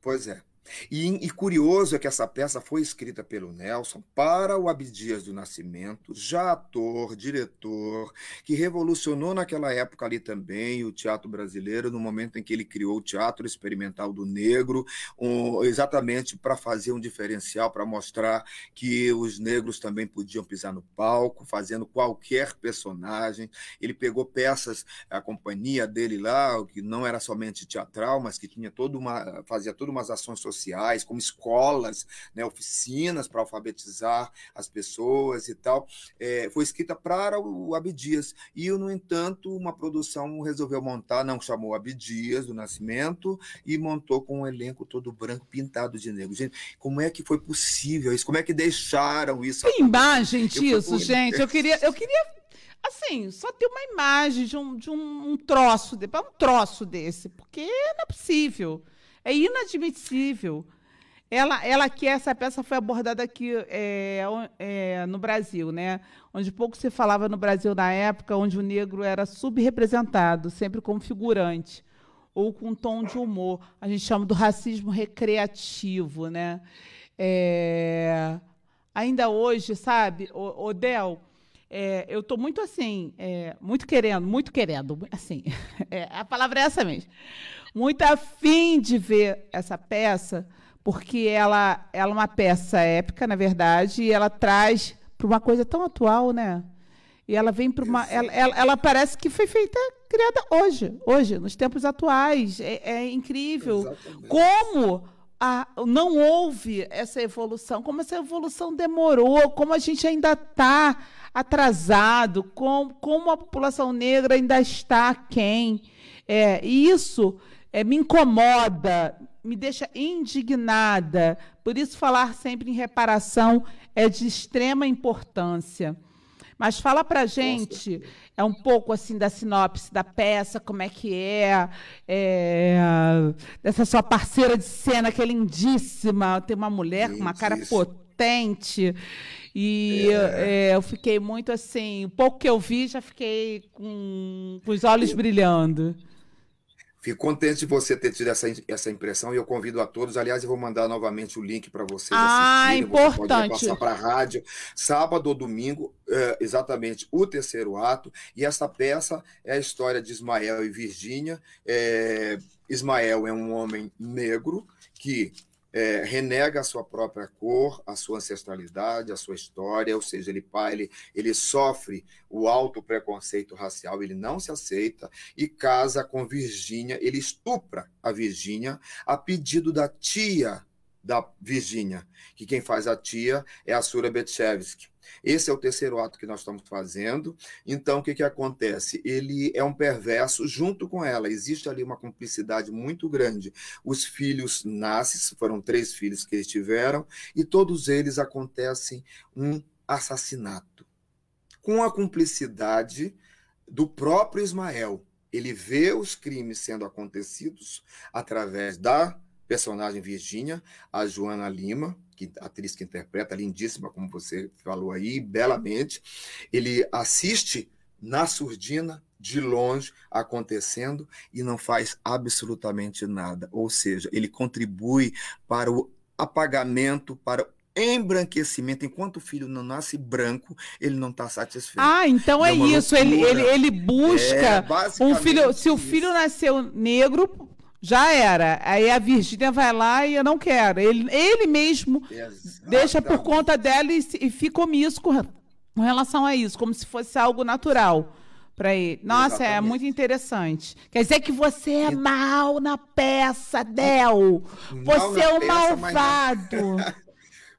Pois é. E, e, curioso é que essa peça foi escrita pelo Nelson para o Abdias do Nascimento, já ator, diretor, que revolucionou naquela época ali também o teatro brasileiro, no momento em que ele criou o Teatro Experimental do Negro, um, exatamente para fazer um diferencial, para mostrar que os negros também podiam pisar no palco, fazendo qualquer personagem. Ele pegou peças, a companhia dele lá, que não era somente teatral, mas que tinha toda uma, fazia todas umas ações sociais sociais, como escolas, né, oficinas para alfabetizar as pessoas e tal, é, foi escrita para o Abdias. E, no entanto, uma produção resolveu montar, não chamou Abdias do Nascimento, e montou com um elenco todo branco, pintado de negro. Gente, como é que foi possível isso? Como é que deixaram isso? Tem imagem disso, gente. Eu queria, eu queria assim, só ter uma imagem de um, de um, um troço, de, um troço desse, porque não é possível. É inadmissível. Ela, ela que essa peça foi abordada aqui é, é, no Brasil, né? Onde pouco se falava no Brasil na época, onde o negro era subrepresentado, sempre como figurante. ou com tom de humor. A gente chama do racismo recreativo, né? É... Ainda hoje, sabe, Odel, é, eu estou muito assim, é, muito querendo, muito querendo, assim, é, a palavra é essa mesmo, muito afim de ver essa peça, porque ela, ela é uma peça épica, na verdade, e ela traz para uma coisa tão atual, né? E ela vem para uma. Ela, ela, ela, parece que foi feita, criada hoje, hoje, nos tempos atuais. É, é incrível. Exatamente. Como a, não houve essa evolução, como essa evolução demorou, como a gente ainda está atrasado, como, como a população negra ainda está quem. É, isso é, me incomoda, me deixa indignada. Por isso, falar sempre em reparação é de extrema importância. Mas fala para gente é um pouco assim da sinopse da peça, como é que é, é dessa sua parceira de cena que é lindíssima, tem uma mulher com uma cara potente. E é. É, eu fiquei muito assim, o pouco que eu vi, já fiquei com, com os olhos brilhando. Fico contente de você ter tido essa, essa impressão e eu convido a todos. Aliás, eu vou mandar novamente o link para vocês ah, assistirem. importante. Você pode passar para a rádio sábado ou domingo, é, exatamente o terceiro ato. E essa peça é a história de Ismael e Virgínia. É, Ismael é um homem negro que é, renega a sua própria cor, a sua ancestralidade, a sua história, ou seja, ele, ele, ele sofre o alto preconceito racial, ele não se aceita e casa com Virgínia, ele estupra a Virgínia a pedido da tia da Virgínia, que quem faz a tia é a Sura Betchevsky. Esse é o terceiro ato que nós estamos fazendo. Então, o que, que acontece? Ele é um perverso junto com ela. Existe ali uma cumplicidade muito grande. Os filhos nascem, foram três filhos que eles tiveram, e todos eles acontecem um assassinato. Com a cumplicidade do próprio Ismael. Ele vê os crimes sendo acontecidos através da personagem Virgínia, a Joana Lima, que atriz que interpreta, lindíssima, como você falou aí, belamente. Ele assiste na surdina, de longe, acontecendo e não faz absolutamente nada. Ou seja, ele contribui para o apagamento, para o embranquecimento. Enquanto o filho não nasce branco, ele não está satisfeito. Ah, então é, é isso. Ele, ele, ele busca é, um filho. Se o filho nasceu negro, já era. Aí a Virgínia vai lá e eu não quero. Ele, ele mesmo Exatamente. deixa por conta dela e, e fica omisso com, com relação a isso, como se fosse algo natural para ele. Nossa, é Exatamente. é muito interessante. Quer dizer que você é mal na peça, Del. Você é o malvado.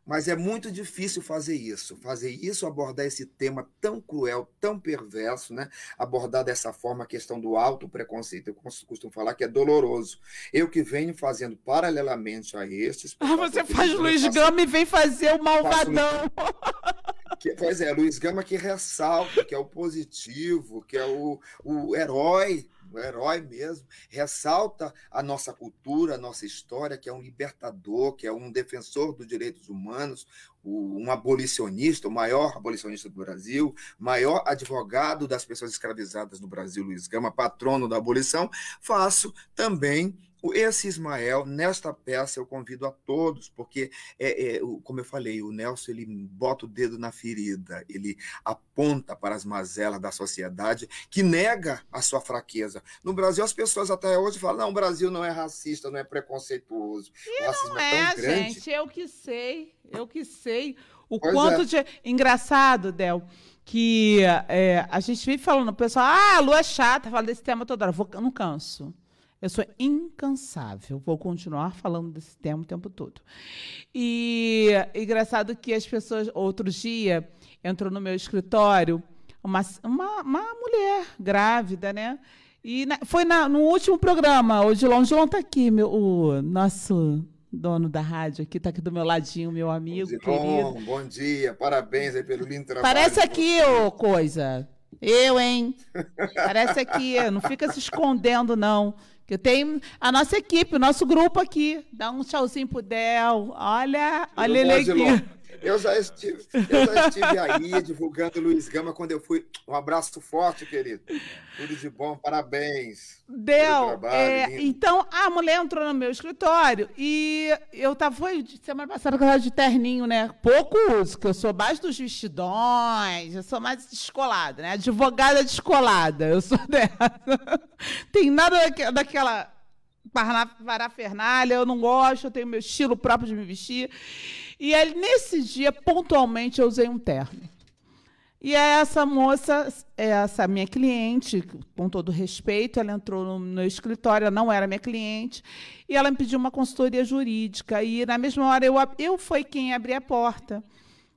Mas... É muito difícil fazer isso, fazer isso, abordar esse tema tão cruel, tão perverso, né? abordar dessa forma a questão do alto preconceito. Eu costumo falar que é doloroso. Eu que venho fazendo paralelamente a estes. Ah, você faz Luiz Gama e vem fazer o malvadão. Que, pois é, Luiz Gama que ressalta, que é o positivo, que é o, o herói herói mesmo, ressalta a nossa cultura, a nossa história, que é um libertador, que é um defensor dos direitos humanos, um abolicionista, o maior abolicionista do Brasil, maior advogado das pessoas escravizadas no Brasil, Luiz Gama, patrono da abolição, faço também esse Ismael, nesta peça, eu convido a todos, porque, é, é, como eu falei, o Nelson ele bota o dedo na ferida, ele aponta para as mazelas da sociedade que nega a sua fraqueza. No Brasil, as pessoas até hoje falam: não, o Brasil não é racista, não é preconceituoso. E o não é, é grande. gente, eu que sei, eu que sei. O pois quanto é. de. Engraçado, Del que é, a gente vive falando, o pessoal, ah, a lua é chata, fala desse tema toda hora. Vou, eu não canso. Eu sou incansável, vou continuar falando desse tema o tempo todo. E engraçado que as pessoas, outro dia, entrou no meu escritório uma, uma, uma mulher grávida, né? E na, foi na, no último programa, o Dilon, Dilon está aqui, meu, o nosso dono da rádio aqui, está aqui do meu ladinho, meu amigo. Dilon, bom dia, parabéns aí pelo lindo trabalho. Parece aqui, ô coisa. Eu, hein? Parece aqui, não fica se escondendo, não. Que tem a nossa equipe, o nosso grupo aqui. Dá um tchauzinho pro Del. Olha, olha ele aqui. Eu já estive, eu já estive aí divulgando Luiz Gama quando eu fui. Um abraço forte, querido. Tudo de bom, parabéns. Del, é, então a mulher entrou no meu escritório e eu tava. Foi semana passada com ela de terninho, né? Pouco uso, que eu sou mais dos vestidões, eu sou mais descolada, né? Advogada descolada, eu sou dessa. Tem nada daquela parafernália, eu não gosto, eu tenho meu estilo próprio de me vestir. E aí, nesse dia, pontualmente, eu usei um terno. E essa moça, essa minha cliente, com todo respeito, ela entrou no meu escritório, ela não era minha cliente, e ela me pediu uma consultoria jurídica. E, na mesma hora, eu, eu fui quem abri a porta.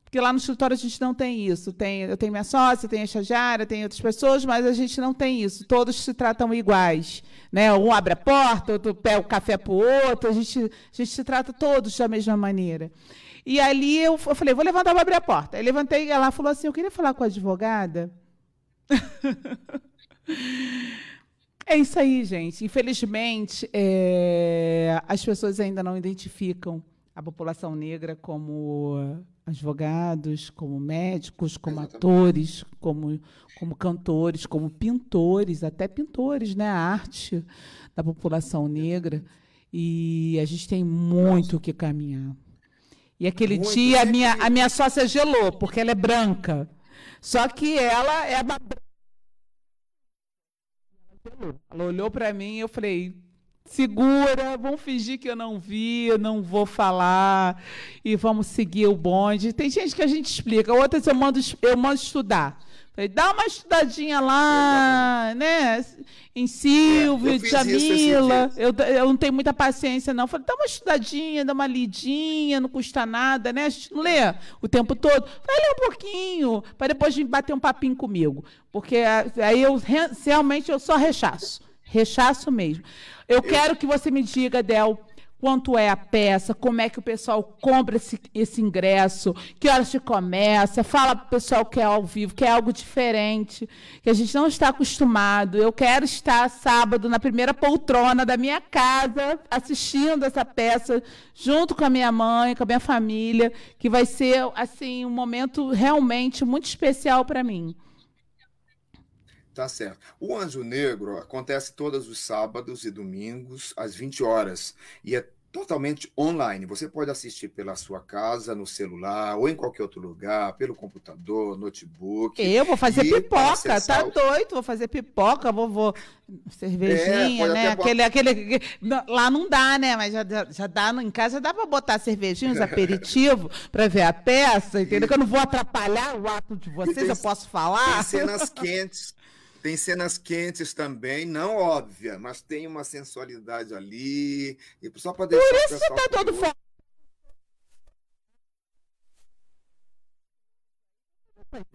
Porque lá no escritório a gente não tem isso. Tem, eu tenho minha sócia, tenho a estagiária, tem outras pessoas, mas a gente não tem isso. Todos se tratam iguais. Né? Um abre a porta, outro pega o café para o outro, a gente, a gente se trata todos da mesma maneira. E ali eu, eu falei, vou levantar, vou abrir a porta. Aí levantei e ela falou assim: eu queria falar com a advogada. é isso aí, gente. Infelizmente, é, as pessoas ainda não identificam a população negra como advogados, como médicos, como atores, como, como cantores, como pintores, até pintores, né? A arte da população negra. E a gente tem muito que caminhar. E aquele muito dia a minha, a minha sócia gelou, porque ela é branca. Só que ela é uma. Ela olhou para mim e eu falei: segura, vamos fingir que eu não vi, eu não vou falar e vamos seguir o bonde. Tem gente que a gente explica, outras eu mando, eu mando estudar. Falei, dá uma estudadinha lá, né? Em Silvio, é, Jamila. Eu, eu não tenho muita paciência, não. Falei, dá uma estudadinha, dá uma lidinha, não custa nada, né? A gente não lê o tempo todo. Vai ler um pouquinho, para depois vir bater um papinho comigo. Porque aí eu realmente eu só rechaço. Rechaço mesmo. Eu, eu quero que você me diga, Del, quanto é a peça, como é que o pessoal compra esse, esse ingresso, que horas que começa, fala para o pessoal que é ao vivo, que é algo diferente, que a gente não está acostumado. Eu quero estar sábado na primeira poltrona da minha casa, assistindo essa peça, junto com a minha mãe, com a minha família, que vai ser assim um momento realmente muito especial para mim. Tá certo. O Anjo Negro acontece todos os sábados e domingos, às 20 horas. E é totalmente online. Você pode assistir pela sua casa, no celular, ou em qualquer outro lugar, pelo computador, notebook. Eu vou fazer pipoca, tá o... doido? Vou fazer pipoca, vou, vou... cervejinha, é, né? Aquele, aquele... Lá não dá, né? Mas já, já dá, em casa dá para botar cervejinha, os aperitivos, para ver a peça, entendeu? Que eu não vou atrapalhar o ato de vocês, tem, eu posso falar. Tem cenas quentes. Tem cenas quentes também, não óbvia, mas tem uma sensualidade ali. E só para deixar Por isso você tá todo foda.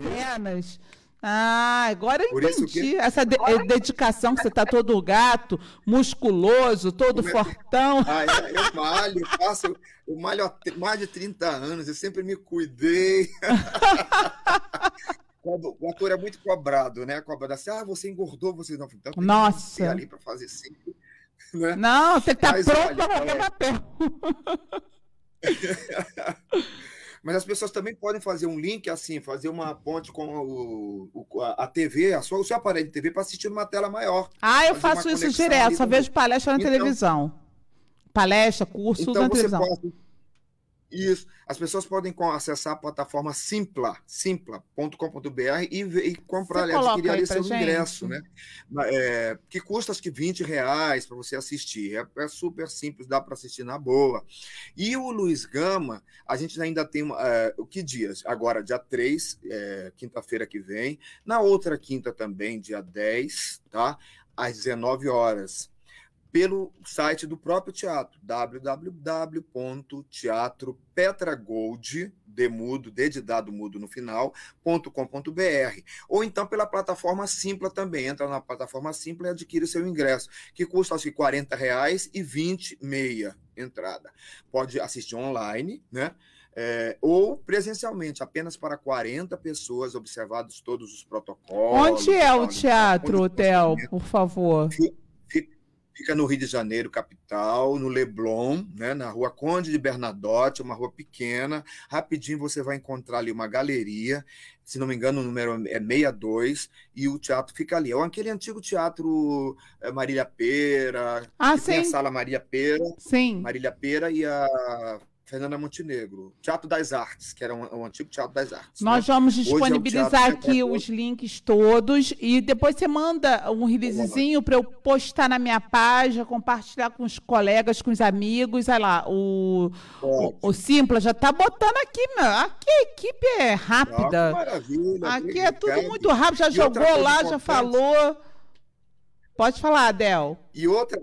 Cenas. Ah, agora eu entendi. Essa de eh, dedicação que você tá todo gato, musculoso, todo fortão. Ah, é, eu malho, eu faço, eu malho há mais de 30 anos, eu sempre me cuidei. o ator é muito cobrado, né? Cobrado assim, ah, você engordou, você não. Então, tem Nossa. ali para fazer sempre. Né? Não, você está pronto para fazer papel. Mas as pessoas também podem fazer um link assim, fazer uma ponte com o, o a TV, a sua, o seu aparelho de TV para assistir numa tela maior. Ah, eu faço isso direto, só vejo palestra na então, televisão. Palestra, curso, então na televisão. Pode, isso. As pessoas podem acessar a plataforma simpla, simpla.com.br e, e comprar, aliás, adquirir ali seu gente. ingresso, né? É, que custa acho que 20 reais para você assistir. É, é, super simples, dá para assistir na boa. E o Luiz Gama, a gente ainda tem é, o que dias? Agora, dia 3, é, quinta-feira que vem. Na outra quinta também, dia 10, tá? Às 19 horas pelo site do próprio teatro, www.teatropetragold, de mudo, de, de dado mudo no final, .com.br. Ou então pela plataforma Simpla também. Entra na plataforma Simpla e adquire seu ingresso, que custa acho que R$ reais e 20 meia entrada. Pode assistir online, né? É, ou presencialmente, apenas para 40 pessoas, observados todos os protocolos. Onde é o teatro, Hotel, por favor? fica no Rio de Janeiro, capital, no Leblon, né, na rua Conde de Bernadotte, uma rua pequena. Rapidinho você vai encontrar ali uma galeria, se não me engano, o número é 62, e o teatro fica ali. É aquele antigo teatro é, Marília Pera, ah, tem a sala Maria Pera, sim. Marília Pera e a Fernanda Montenegro, Teatro das Artes, que era um, um antigo Teatro das Artes. Nós né? vamos disponibilizar é aqui os links todos e depois você manda um releasezinho para eu postar na minha página, compartilhar com os colegas, com os amigos. Olha lá, o, o, o, Simpla já está botando aqui, meu. Aqui a equipe é rápida. Oh, maravilha. Aqui é tudo muito rápido. Já e jogou lá, já falou. Pode falar, Adel. E outra,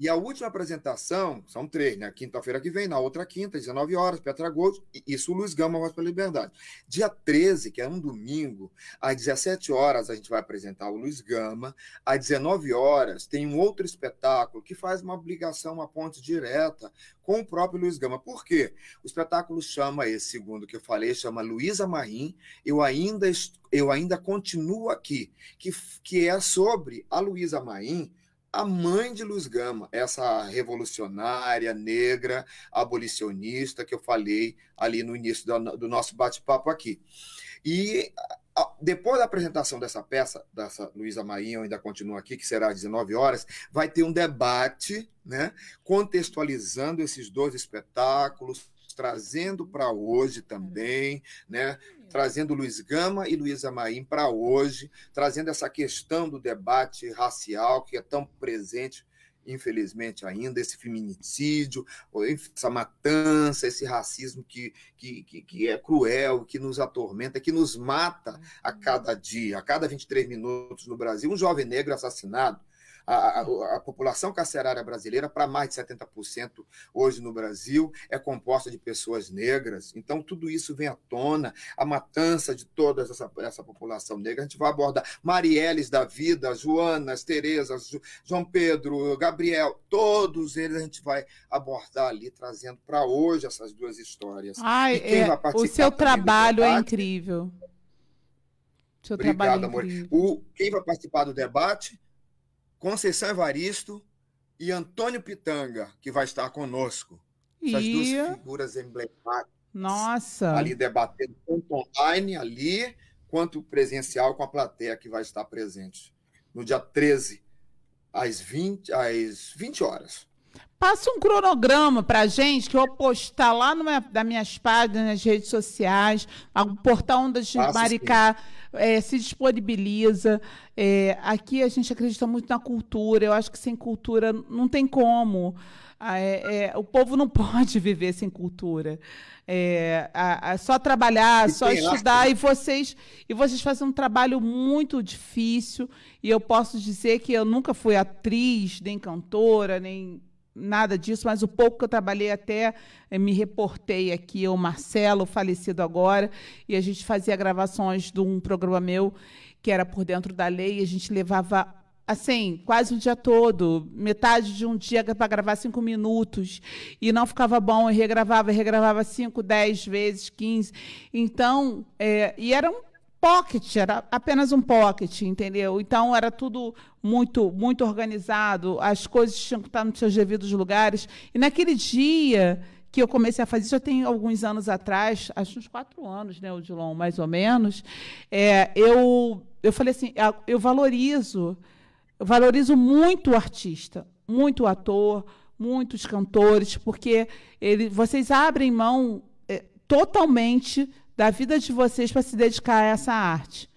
e a última apresentação, são três, né? Quinta-feira que vem, na outra quinta, 19 horas, Petra Gold, isso o Luiz Gama Voz pela Liberdade. Dia 13, que é um domingo, às 17 horas a gente vai apresentar o Luiz Gama, às 19 horas tem um outro espetáculo que faz uma obrigação, uma ponte direta com o próprio Luiz Gama. Por quê? O espetáculo chama, esse segundo que eu falei, chama Luísa Marim, eu ainda, eu ainda continuo aqui, que, que é sobre a Luísa Marim, a mãe de Luz Gama, essa revolucionária, negra, abolicionista que eu falei ali no início do, do nosso bate-papo aqui. E depois da apresentação dessa peça, dessa Luísa Marinha, eu ainda continuo aqui, que será às 19 horas, vai ter um debate, né, contextualizando esses dois espetáculos, trazendo para hoje também, né? Trazendo Luiz Gama e Luísa Maim para hoje, trazendo essa questão do debate racial que é tão presente infelizmente ainda, esse feminicídio, essa matança, esse racismo que, que, que, é cruel, que nos atormenta, que nos mata a cada dia, a cada 23 minutos no Brasil, um jovem negro assassinado, a, a, a população carcerária brasileira, para mais de 70% hoje no Brasil, é composta de pessoas negras. Então, tudo isso vem à tona, a matança de toda essa, essa população negra. A gente vai abordar Marielles da vida, Joanas, Terezas, João Pedro, Gabriel, todos eles a gente vai abordar ali, trazendo para hoje essas duas histórias. Ai, é, o seu trabalho é incrível. Seu Obrigado, é amor. O, quem vai participar do debate Conceição Evaristo e Antônio Pitanga, que vai estar conosco. Essas e... duas figuras emblemáticas. Nossa! Ali debatendo tanto online, ali, quanto presencial com a plateia que vai estar presente. No dia 13, às 20, às 20 horas. Passa um cronograma para gente, que eu vou postar lá numa, das minhas páginas, nas redes sociais. O portal Ondas de Maricá é, se disponibiliza. É, aqui a gente acredita muito na cultura. Eu acho que sem cultura não tem como. Ah, é, é, o povo não pode viver sem cultura. É, a, a só trabalhar, e só estudar, e vocês, e vocês fazem um trabalho muito difícil. E eu posso dizer que eu nunca fui atriz, nem cantora, nem nada disso, mas o pouco que eu trabalhei até eh, me reportei aqui, o Marcelo, falecido agora, e a gente fazia gravações de um programa meu que era por dentro da lei, e a gente levava assim, quase o dia todo, metade de um dia para gravar cinco minutos, e não ficava bom, e regravava, regravava cinco, dez vezes, quinze. Então, é, e era um pocket, era apenas um pocket, entendeu? Então era tudo muito muito organizado, as coisas tinham que estar nos seus devidos lugares. E naquele dia que eu comecei a fazer isso, já tem alguns anos atrás, acho uns quatro anos, né, Odilon, mais ou menos, é, eu, eu falei assim, eu valorizo, eu valorizo muito o artista, muito o ator, muitos cantores, porque ele, vocês abrem mão é, totalmente da vida de vocês para se dedicar a essa arte.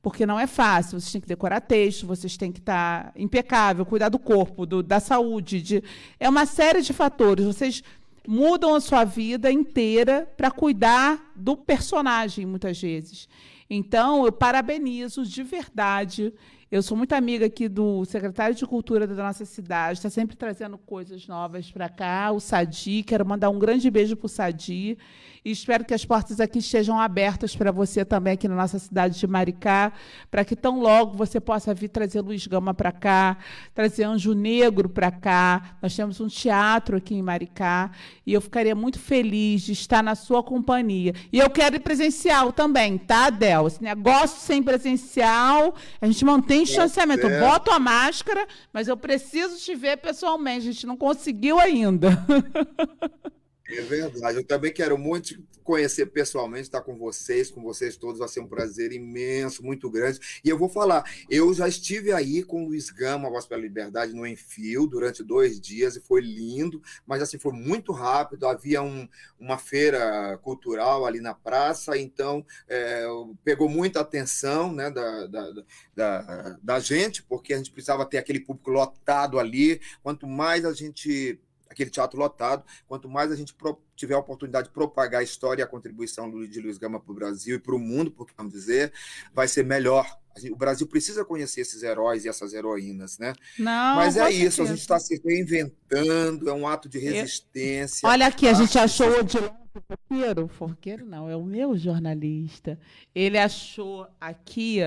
Porque não é fácil, vocês têm que decorar texto, vocês têm que estar tá impecável, cuidar do corpo, do, da saúde. De... É uma série de fatores. Vocês mudam a sua vida inteira para cuidar do personagem, muitas vezes. Então, eu parabenizo de verdade. Eu sou muito amiga aqui do secretário de Cultura da nossa cidade, está sempre trazendo coisas novas para cá, o Sadi. Quero mandar um grande beijo para o Sadi. E espero que as portas aqui estejam abertas para você também aqui na nossa cidade de Maricá, para que tão logo você possa vir trazer Luiz Gama para cá, trazer Anjo Negro para cá. Nós temos um teatro aqui em Maricá e eu ficaria muito feliz de estar na sua companhia. E eu quero ir presencial também, tá, Del? Esse negócio sem presencial, a gente mantém distanciamento. É. Boto a máscara, mas eu preciso te ver pessoalmente. A gente não conseguiu ainda. É verdade. Eu também quero muito conhecer pessoalmente, estar com vocês, com vocês todos. Vai ser um prazer imenso, muito grande. E eu vou falar, eu já estive aí com o Luiz Gama, Voz pela Liberdade, no Enfio, durante dois dias, e foi lindo, mas assim, foi muito rápido. Havia um, uma feira cultural ali na praça, então é, pegou muita atenção né, da, da, da, da gente, porque a gente precisava ter aquele público lotado ali. Quanto mais a gente aquele teatro lotado. Quanto mais a gente tiver a oportunidade de propagar a história e a contribuição de Luiz Gama para o Brasil e para o mundo, por que vamos dizer, vai ser melhor. O Brasil precisa conhecer esses heróis e essas heroínas, né? Não, Mas é isso, a gente está se reinventando, é um ato de resistência. Eu... Olha aqui, a gente achou o Odilon Forqueiro. Forqueiro não, é o meu jornalista. Ele achou aqui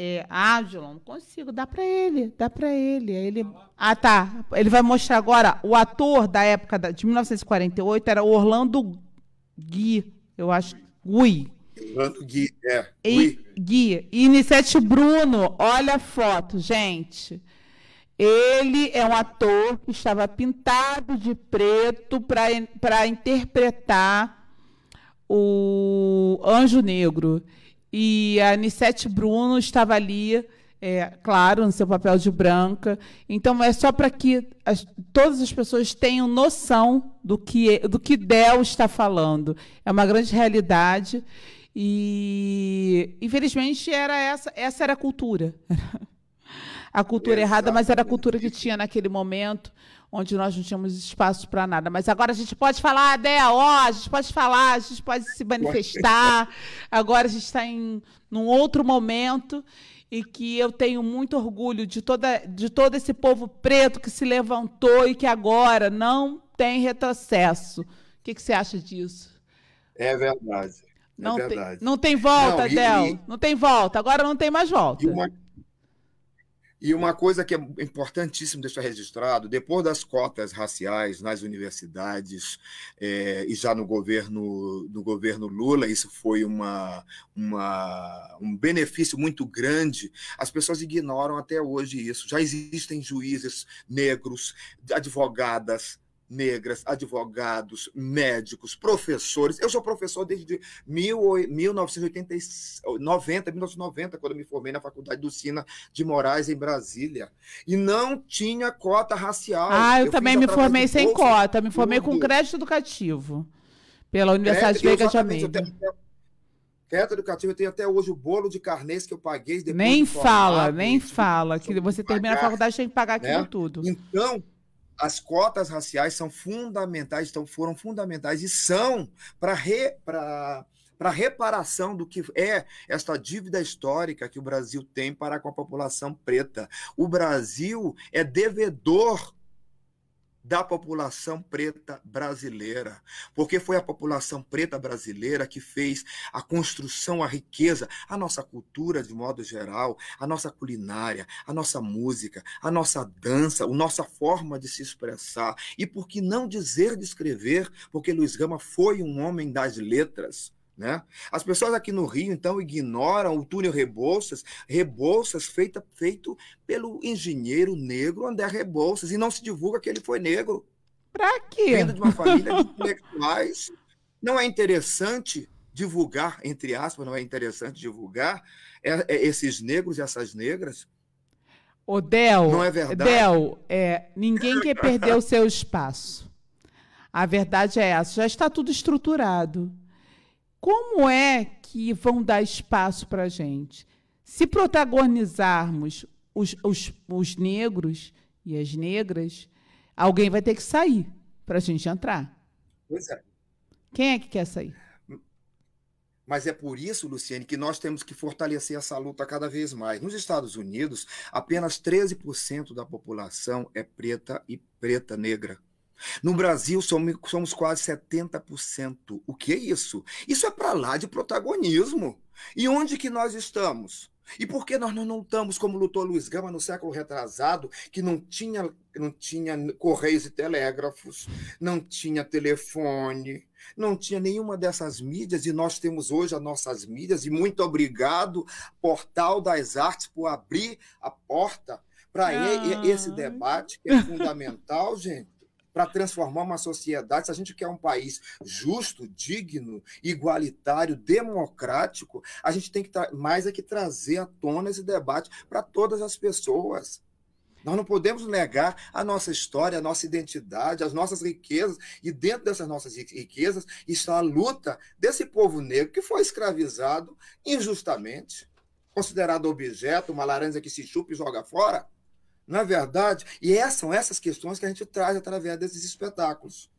é, ah, Dilon, não consigo. Dá para ele, dá para ele. ele. Ah, tá. Ele vai mostrar agora. O ator da época de 1948 era Orlando Gui, eu acho. Gui. Orlando Gui, é. E, Gui. E Nissete Bruno, olha a foto, gente. Ele é um ator que estava pintado de preto para interpretar o Anjo Negro. E a Anissete Bruno estava ali, é, claro, no seu papel de branca. Então, é só para que as, todas as pessoas tenham noção do que, do que Del está falando. É uma grande realidade. E, infelizmente, era essa, essa era a cultura. a cultura Exatamente. errada, mas era a cultura que tinha naquele momento onde nós não tínhamos espaço para nada. Mas agora a gente pode falar, Adé, ó, a gente pode falar, a gente pode se manifestar. Agora a gente está em num outro momento e que eu tenho muito orgulho de, toda, de todo esse povo preto que se levantou e que agora não tem retrocesso. O que, que você acha disso? É verdade. É não, verdade. Tem, não tem volta, não, Del. E... Não tem volta. Agora não tem mais volta. E uma, e uma coisa que é importantíssimo deixar registrado: depois das cotas raciais nas universidades é, e já no governo, no governo Lula, isso foi uma, uma, um benefício muito grande. As pessoas ignoram até hoje isso. Já existem juízes negros, advogadas, negras, advogados, médicos, professores. Eu sou professor desde 1990, 1990, quando me formei na Faculdade do Sina de Moraes, em Brasília. E não tinha cota racial. Ah, eu, eu também me formei sem cota, me formei com crédito educativo pela Universidade é, Veiga de Almeida. Crédito educativo, eu tenho até hoje o bolo de carnês que eu paguei. nem de fala, nem fala. Que você termina a faculdade tem que pagar aquilo né? tudo. Então, as cotas raciais são fundamentais, então foram fundamentais e são para re, para reparação do que é esta dívida histórica que o Brasil tem para com a população preta. O Brasil é devedor da população preta brasileira, porque foi a população preta brasileira que fez a construção, a riqueza, a nossa cultura de modo geral, a nossa culinária, a nossa música, a nossa dança, a nossa forma de se expressar. E por que não dizer de escrever? Porque Luiz Gama foi um homem das letras. Né? As pessoas aqui no Rio, então, ignoram o túnel Rebouças, Rebouças feita, feito pelo engenheiro negro André Rebouças, e não se divulga que ele foi negro. Para quê? Vindo de uma família de intelectuais. Não é interessante divulgar, entre aspas, não é interessante divulgar é, é, esses negros e essas negras? O Del, não é verdade? Del, é, ninguém quer perder o seu espaço. A verdade é essa, já está tudo estruturado. Como é que vão dar espaço para a gente? Se protagonizarmos os, os, os negros e as negras, alguém vai ter que sair para a gente entrar. Pois é. Quem é que quer sair? Mas é por isso, Luciane, que nós temos que fortalecer essa luta cada vez mais. Nos Estados Unidos, apenas 13% da população é preta e preta negra. No Brasil, somos, somos quase 70%. O que é isso? Isso é para lá de protagonismo. E onde que nós estamos? E por que nós não lutamos como lutou Luiz Gama no século retrasado, que não tinha, não tinha correios e telégrafos, não tinha telefone, não tinha nenhuma dessas mídias, e nós temos hoje as nossas mídias, e muito obrigado, Portal das Artes, por abrir a porta para ah. esse debate, que é fundamental, gente para transformar uma sociedade. Se a gente quer um país justo, digno, igualitário, democrático, a gente tem que mais é que trazer à tona esse debate para todas as pessoas. Nós não podemos negar a nossa história, a nossa identidade, as nossas riquezas. E dentro dessas nossas riquezas está a luta desse povo negro que foi escravizado injustamente, considerado objeto, uma laranja que se chupa e joga fora. É verdade? E essas são essas questões que a gente traz através desses espetáculos.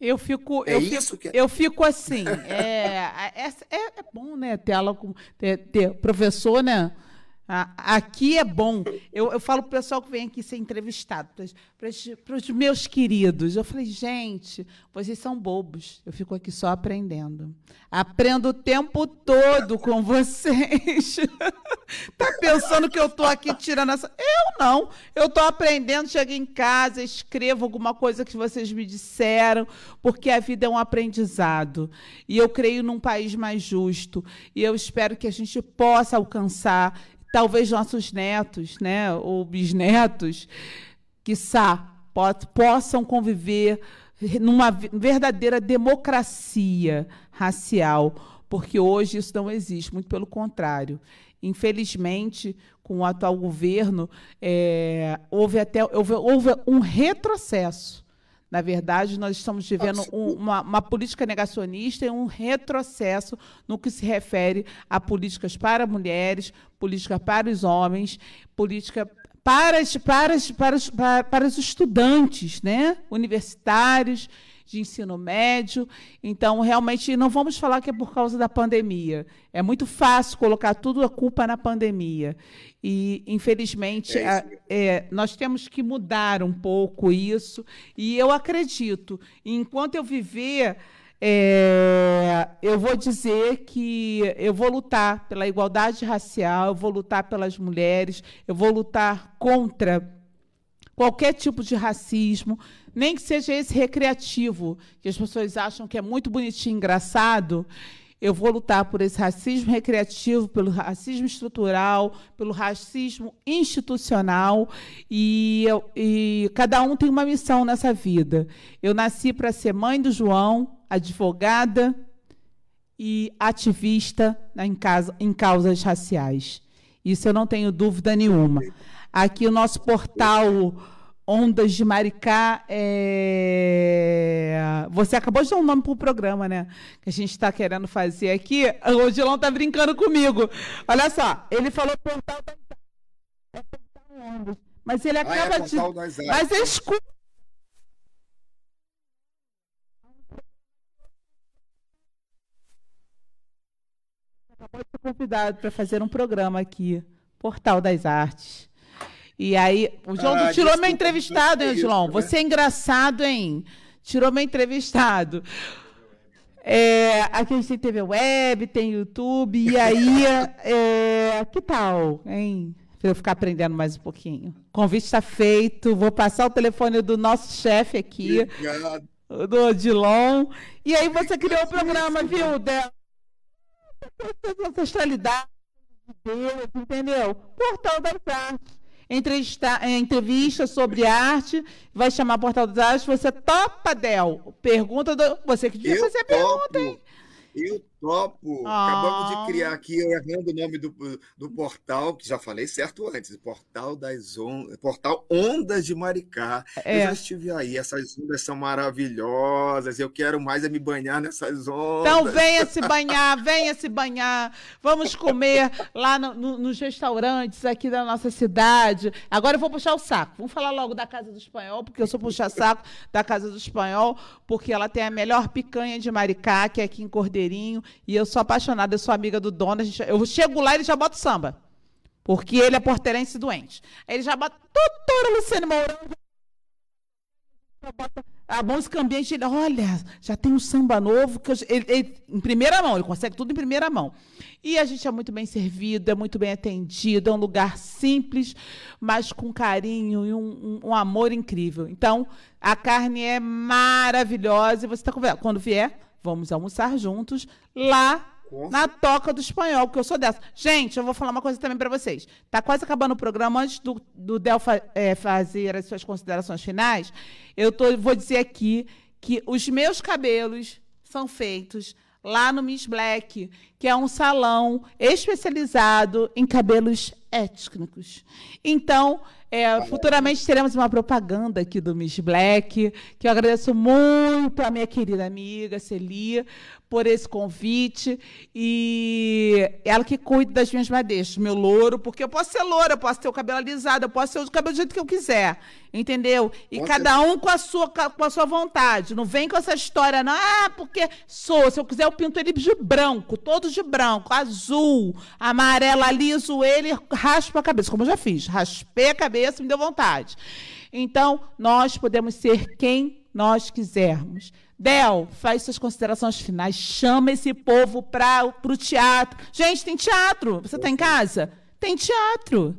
Eu fico, é eu, fico que... É eu fico assim. É, é, é, é bom, né? Ter aula com ter, ter professor, né? Aqui é bom. Eu, eu falo para o pessoal que vem aqui ser entrevistado, para os meus queridos. Eu falei, gente, vocês são bobos. Eu fico aqui só aprendendo. Aprendo o tempo todo com vocês. Está pensando que eu estou aqui tirando essa. Eu não. Eu estou aprendendo, chego em casa, escrevo alguma coisa que vocês me disseram, porque a vida é um aprendizado. E eu creio num país mais justo. E eu espero que a gente possa alcançar talvez nossos netos, né, ou bisnetos, quiçá, possam conviver numa verdadeira democracia racial, porque hoje isso não existe, muito pelo contrário. Infelizmente, com o atual governo, é, houve até houve, houve um retrocesso na verdade, nós estamos vivendo um, uma, uma, política negacionista e um retrocesso no que se refere a políticas para mulheres, política para os homens, política para, para, para, para, para os estudantes né? universitários de ensino médio. Então, realmente, não vamos falar que é por causa da pandemia. É muito fácil colocar tudo a culpa na pandemia. E, infelizmente, é a, é, nós temos que mudar um pouco isso. E eu acredito, enquanto eu viver. É, eu vou dizer que eu vou lutar pela igualdade racial, eu vou lutar pelas mulheres, eu vou lutar contra qualquer tipo de racismo, nem que seja esse recreativo, que as pessoas acham que é muito bonitinho, engraçado. Eu vou lutar por esse racismo recreativo, pelo racismo estrutural, pelo racismo institucional. E, eu, e cada um tem uma missão nessa vida. Eu nasci para ser mãe do João, advogada e ativista em, casa, em causas raciais. Isso eu não tenho dúvida nenhuma. Aqui o nosso portal Ondas de Maricá. É... Você acabou de dar um nome para o programa, né? Que a gente está querendo fazer aqui. O Dilão está brincando comigo. Olha só, ele falou portal das é portal Ondas. Mas ele acaba ah, é de. Mas escuta. Acabou de ser convidado para fazer um programa aqui, Portal das Artes. E aí, o João ah, tirou meu entrevistado, hein, João? Né? Você é engraçado, hein? Tirou meu entrevistado. É, aqui a gente tem TV Web, tem YouTube, e aí, é, que tal, hein? Para eu ficar aprendendo mais um pouquinho. O convite está feito, vou passar o telefone do nosso chefe aqui, Obrigado. do Odilon. E aí você criou o programa, viu, Del? Ancestralidade, Deus, entendeu? Portal das Artes entrevista, é, entrevista sobre arte, vai chamar Portal das Artes, você topa, Del? Pergunta do... Você que devia fazer a pergunta, hein? Eu topo. Ah. Acabamos de criar aqui, errando o nome do, do portal, que já falei certo antes, Portal das on... Portal Ondas de Maricá. É. Eu já estive aí, essas ondas são maravilhosas, eu quero mais é me banhar nessas ondas. Então venha se banhar, venha se banhar. Vamos comer lá no, no, nos restaurantes aqui da nossa cidade. Agora eu vou puxar o saco. Vamos falar logo da Casa do Espanhol, porque eu sou puxar saco da Casa do Espanhol, porque ela tem a melhor picanha de Maricá, que é aqui em Cordeirinho. E eu sou apaixonada, eu sou amiga do dono. Gente, eu chego lá e ele já bota samba. Porque ele é porterense doente. Ele já bota. Doutora Luciane Mourão. a música ambiente, ele, olha, já tem um samba novo, que eu, ele, ele, em primeira mão, ele consegue tudo em primeira mão. E a gente é muito bem servido, é muito bem atendido, é um lugar simples, mas com carinho e um, um, um amor incrível. Então, a carne é maravilhosa e você está quando vier, vamos almoçar juntos lá na toca do espanhol, porque eu sou dessa. Gente, eu vou falar uma coisa também para vocês. Tá quase acabando o programa. Antes do, do Del fa, é, fazer as suas considerações finais, eu tô, vou dizer aqui que os meus cabelos são feitos lá no Miss Black, que é um salão especializado em cabelos étnicos. Então, é, futuramente teremos uma propaganda aqui do Miss Black, que eu agradeço muito à minha querida amiga Celia por esse convite. E ela que cuida das minhas madeixas, meu louro, porque eu posso ser loura, eu posso ter o cabelo alisado, eu posso ter o cabelo do jeito que eu quiser. Entendeu? E cada um com a, sua, com a sua vontade. Não vem com essa história, não. Ah, porque sou. Se eu quiser, eu pinto ele de branco, todos de branco, azul, amarelo, aliso ele, raspo a cabeça, como eu já fiz. Raspei a cabeça, me deu vontade. Então, nós podemos ser quem nós quisermos. Del, faz suas considerações finais, chama esse povo para o teatro. Gente, tem teatro. Você está em casa? Tem teatro.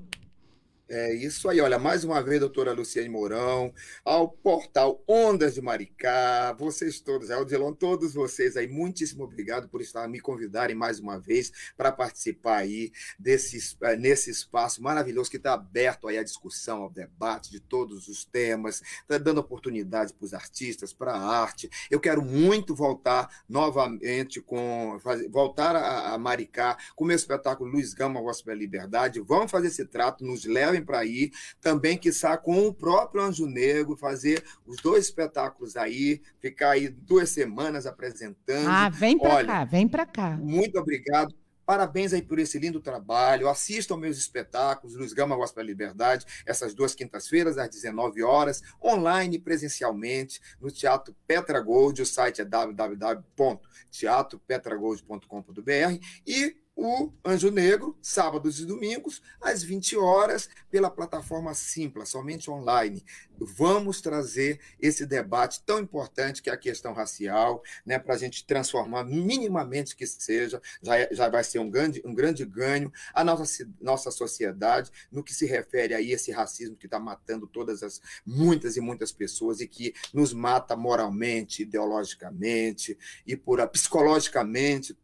É isso aí, olha, mais uma vez, doutora Luciane Mourão, ao portal Ondas de Maricá, vocês todos, Aldilon, todos vocês aí, muitíssimo obrigado por estar me convidarem mais uma vez para participar aí desse, eh, nesse espaço maravilhoso que está aberto aí à discussão, ao debate de todos os temas, está dando oportunidade para os artistas, para a arte. Eu quero muito voltar novamente com, voltar a, a Maricá com o meu espetáculo Luiz Gama Gospel Liberdade. Vamos fazer esse trato, nos leve para ir, também, quiçá, com o próprio Anjo Negro, fazer os dois espetáculos aí, ficar aí duas semanas apresentando. Ah, vem para cá, vem para cá. Muito obrigado. Parabéns aí por esse lindo trabalho. Assistam meus espetáculos, Luz Gama Gospel Liberdade, essas duas quintas-feiras, às 19 horas, online presencialmente, no Teatro Petra Gold. O site é www.teatropetragold.com.br e o Anjo Negro, sábados e domingos, às 20 horas, pela plataforma Simpla, somente online. Vamos trazer esse debate tão importante que é a questão racial, né, para a gente transformar minimamente que seja, já, é, já vai ser um grande, um grande ganho a nossa, nossa sociedade no que se refere a esse racismo que está matando todas as muitas e muitas pessoas e que nos mata moralmente, ideologicamente e por psicologicamente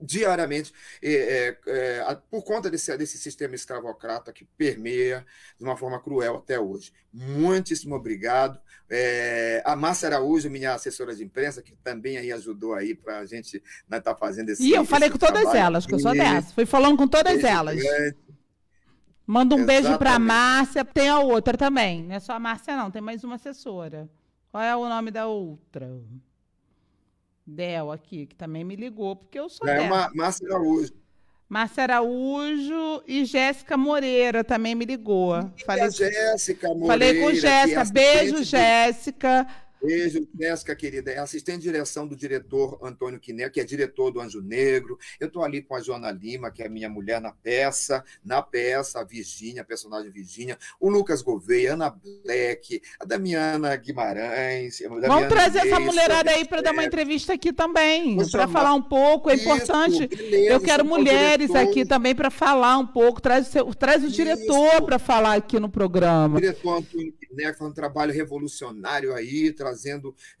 diariamente é, é, por conta desse, desse sistema escravocrata que permeia de uma forma cruel até hoje. Muitíssimo obrigado. É, a Márcia Araújo, minha assessora de imprensa, que também aí ajudou aí para a gente estar né, tá fazendo esse E eu falei com todas elas, que eu sou dessa. Fui falando com todas elas. Grande. Manda um Exatamente. beijo para a Márcia. Tem a outra também. Não é só a Márcia, não. Tem mais uma assessora. Qual é o nome da outra? Del aqui, que também me ligou, porque eu sou. É uma Márcia Araújo. Márcia Araújo e Jéssica Moreira também me ligou. E falei, Jéssica Moreira. Falei com Jéssica. Beijo, Jéssica. Beijo, Jéssica, querida. É assistente de direção do diretor Antônio Quiné, que é diretor do Anjo Negro. Eu estou ali com a Joana Lima, que é minha mulher na peça, na peça, a Virgínia, a personagem Virgínia, o Lucas Gouveia, a Ana Black, a Damiana Guimarães. Damiana Vamos trazer essa mulherada aí para dar uma entrevista aqui também, para falar um pouco. É importante. Beleza, Eu quero mulheres aqui também para falar um pouco. Traz o, seu, traz o diretor para falar aqui no programa. O diretor Antônio Quiné, que faz um trabalho revolucionário aí, trazendo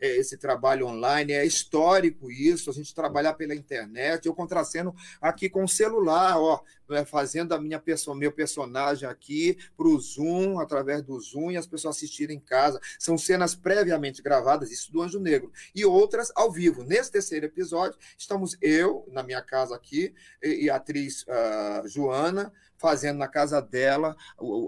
é, esse trabalho online. É histórico isso, a gente trabalhar pela internet. Eu contraceno aqui com o celular, ó, é, fazendo a minha pessoa, meu personagem aqui para o Zoom, através do Zoom, e as pessoas assistirem em casa. São cenas previamente gravadas, isso do Anjo Negro, e outras ao vivo. Nesse terceiro episódio, estamos eu, na minha casa aqui, e, a atriz uh, Joana, fazendo na casa dela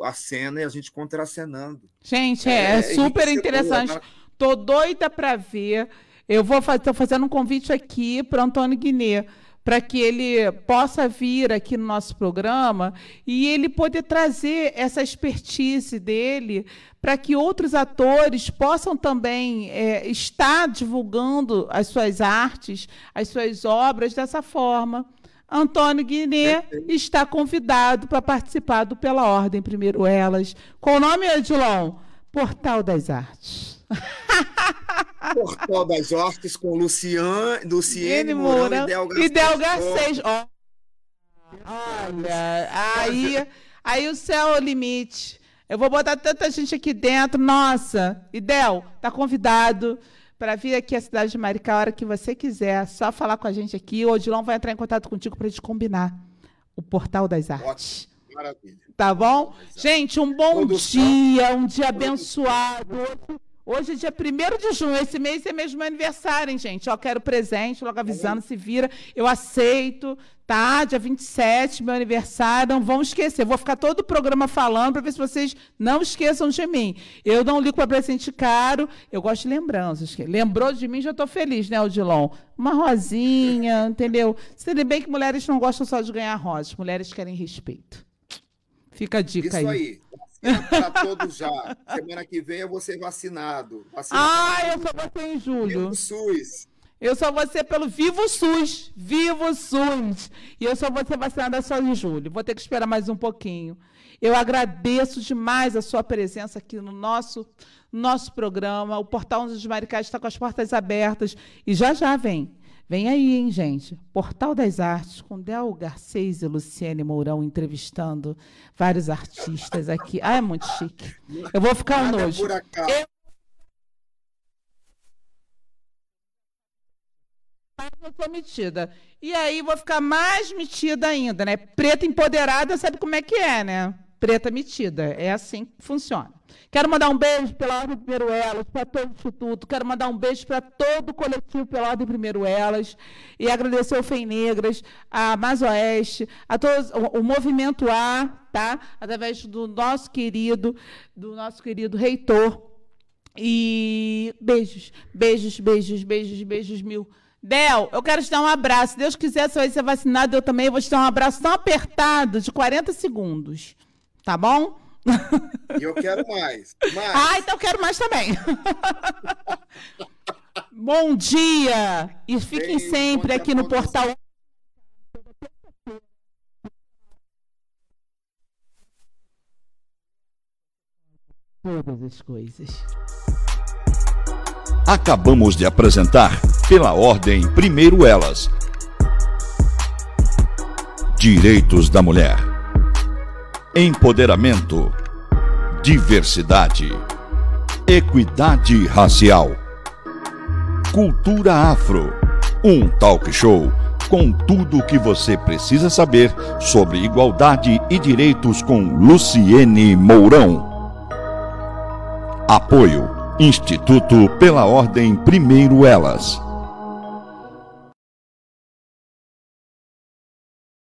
a cena e a gente contracenando. Gente, é, é, super interessante. Né? Tô doida para ver. Eu vou fazer, tô fazendo um convite aqui para Antônio Guiné, para que ele possa vir aqui no nosso programa e ele poder trazer essa expertise dele para que outros atores possam também é, estar divulgando as suas artes, as suas obras dessa forma. Antônio Guiné está convidado para participar do Pela Ordem Primeiro Elas. Qual o nome, Edilon? Portal das Artes. Portal das Artes com Luciane, Luciene Mourão e Del Garcês. Olha, aí, aí o céu é o limite. Eu vou botar tanta gente aqui dentro. Nossa, Idel, tá convidado para vir aqui à cidade de Maricá a hora que você quiser. Só falar com a gente aqui. O Odilon vai entrar em contato contigo para gente combinar o Portal das Artes. Ótimo. Maravilha. Tá bom? Gente, um bom dia, um dia abençoado. Hoje é dia 1 de junho, esse mês é mesmo meu aniversário, hein, gente? Ó, quero presente, logo avisando, se vira. Eu aceito, tá? Dia 27, meu aniversário, não vão esquecer. Vou ficar todo o programa falando para ver se vocês não esqueçam de mim. Eu não ligo para presente caro, eu gosto de lembranças. Lembrou de mim, já estou feliz, né, Odilon? Uma rosinha, entendeu? Se bem que mulheres não gostam só de ganhar rosas, mulheres querem respeito. Fica a dica Isso aí. aí para todos já. Semana que vem eu vou ser vacinado. ah, eu só vou ser em julho. Vivo SUS. Eu só vou ser pelo Vivo SUS. Vivo SUS. E eu só vou ser vacinada só em julho. Vou ter que esperar mais um pouquinho. Eu agradeço demais a sua presença aqui no nosso, nosso programa. O Portal dos Maricás está com as portas abertas. E já já vem Vem aí, hein, gente? Portal das Artes, com Del Garcês e Luciene Mourão entrevistando vários artistas aqui. Ah, é muito chique. Eu vou ficar um nojo. Eu... Eu sou metida. E aí vou ficar mais metida ainda, né? Preta empoderada, sabe como é que é, né? Preta metida. É assim que funciona. Quero mandar um beijo pela Ordem Primeiro Elas, para todo o Instituto. Quero mandar um beijo para todo o coletivo pela Ordem Primeiro Elas. E agradecer ao FEM Negras, a Mazoeste, a todos, o, o Movimento A, tá? através do nosso querido, do nosso querido reitor. E beijos, beijos, beijos, beijos, beijos mil. Del, eu quero te dar um abraço. Se Deus quiser, você vai ser vacinado, eu também vou te dar um abraço tão apertado de 40 segundos. Tá bom? E eu quero mais. mais. Ah, então eu quero mais também. Bom dia! E fiquem Bem, sempre aqui no portal. Todas as coisas. Acabamos de apresentar, pela ordem Primeiro Elas, Direitos da Mulher empoderamento, diversidade, equidade racial, cultura afro, um talk show com tudo o que você precisa saber sobre igualdade e direitos com Luciene Mourão. Apoio. Instituto pela Ordem Primeiro Elas.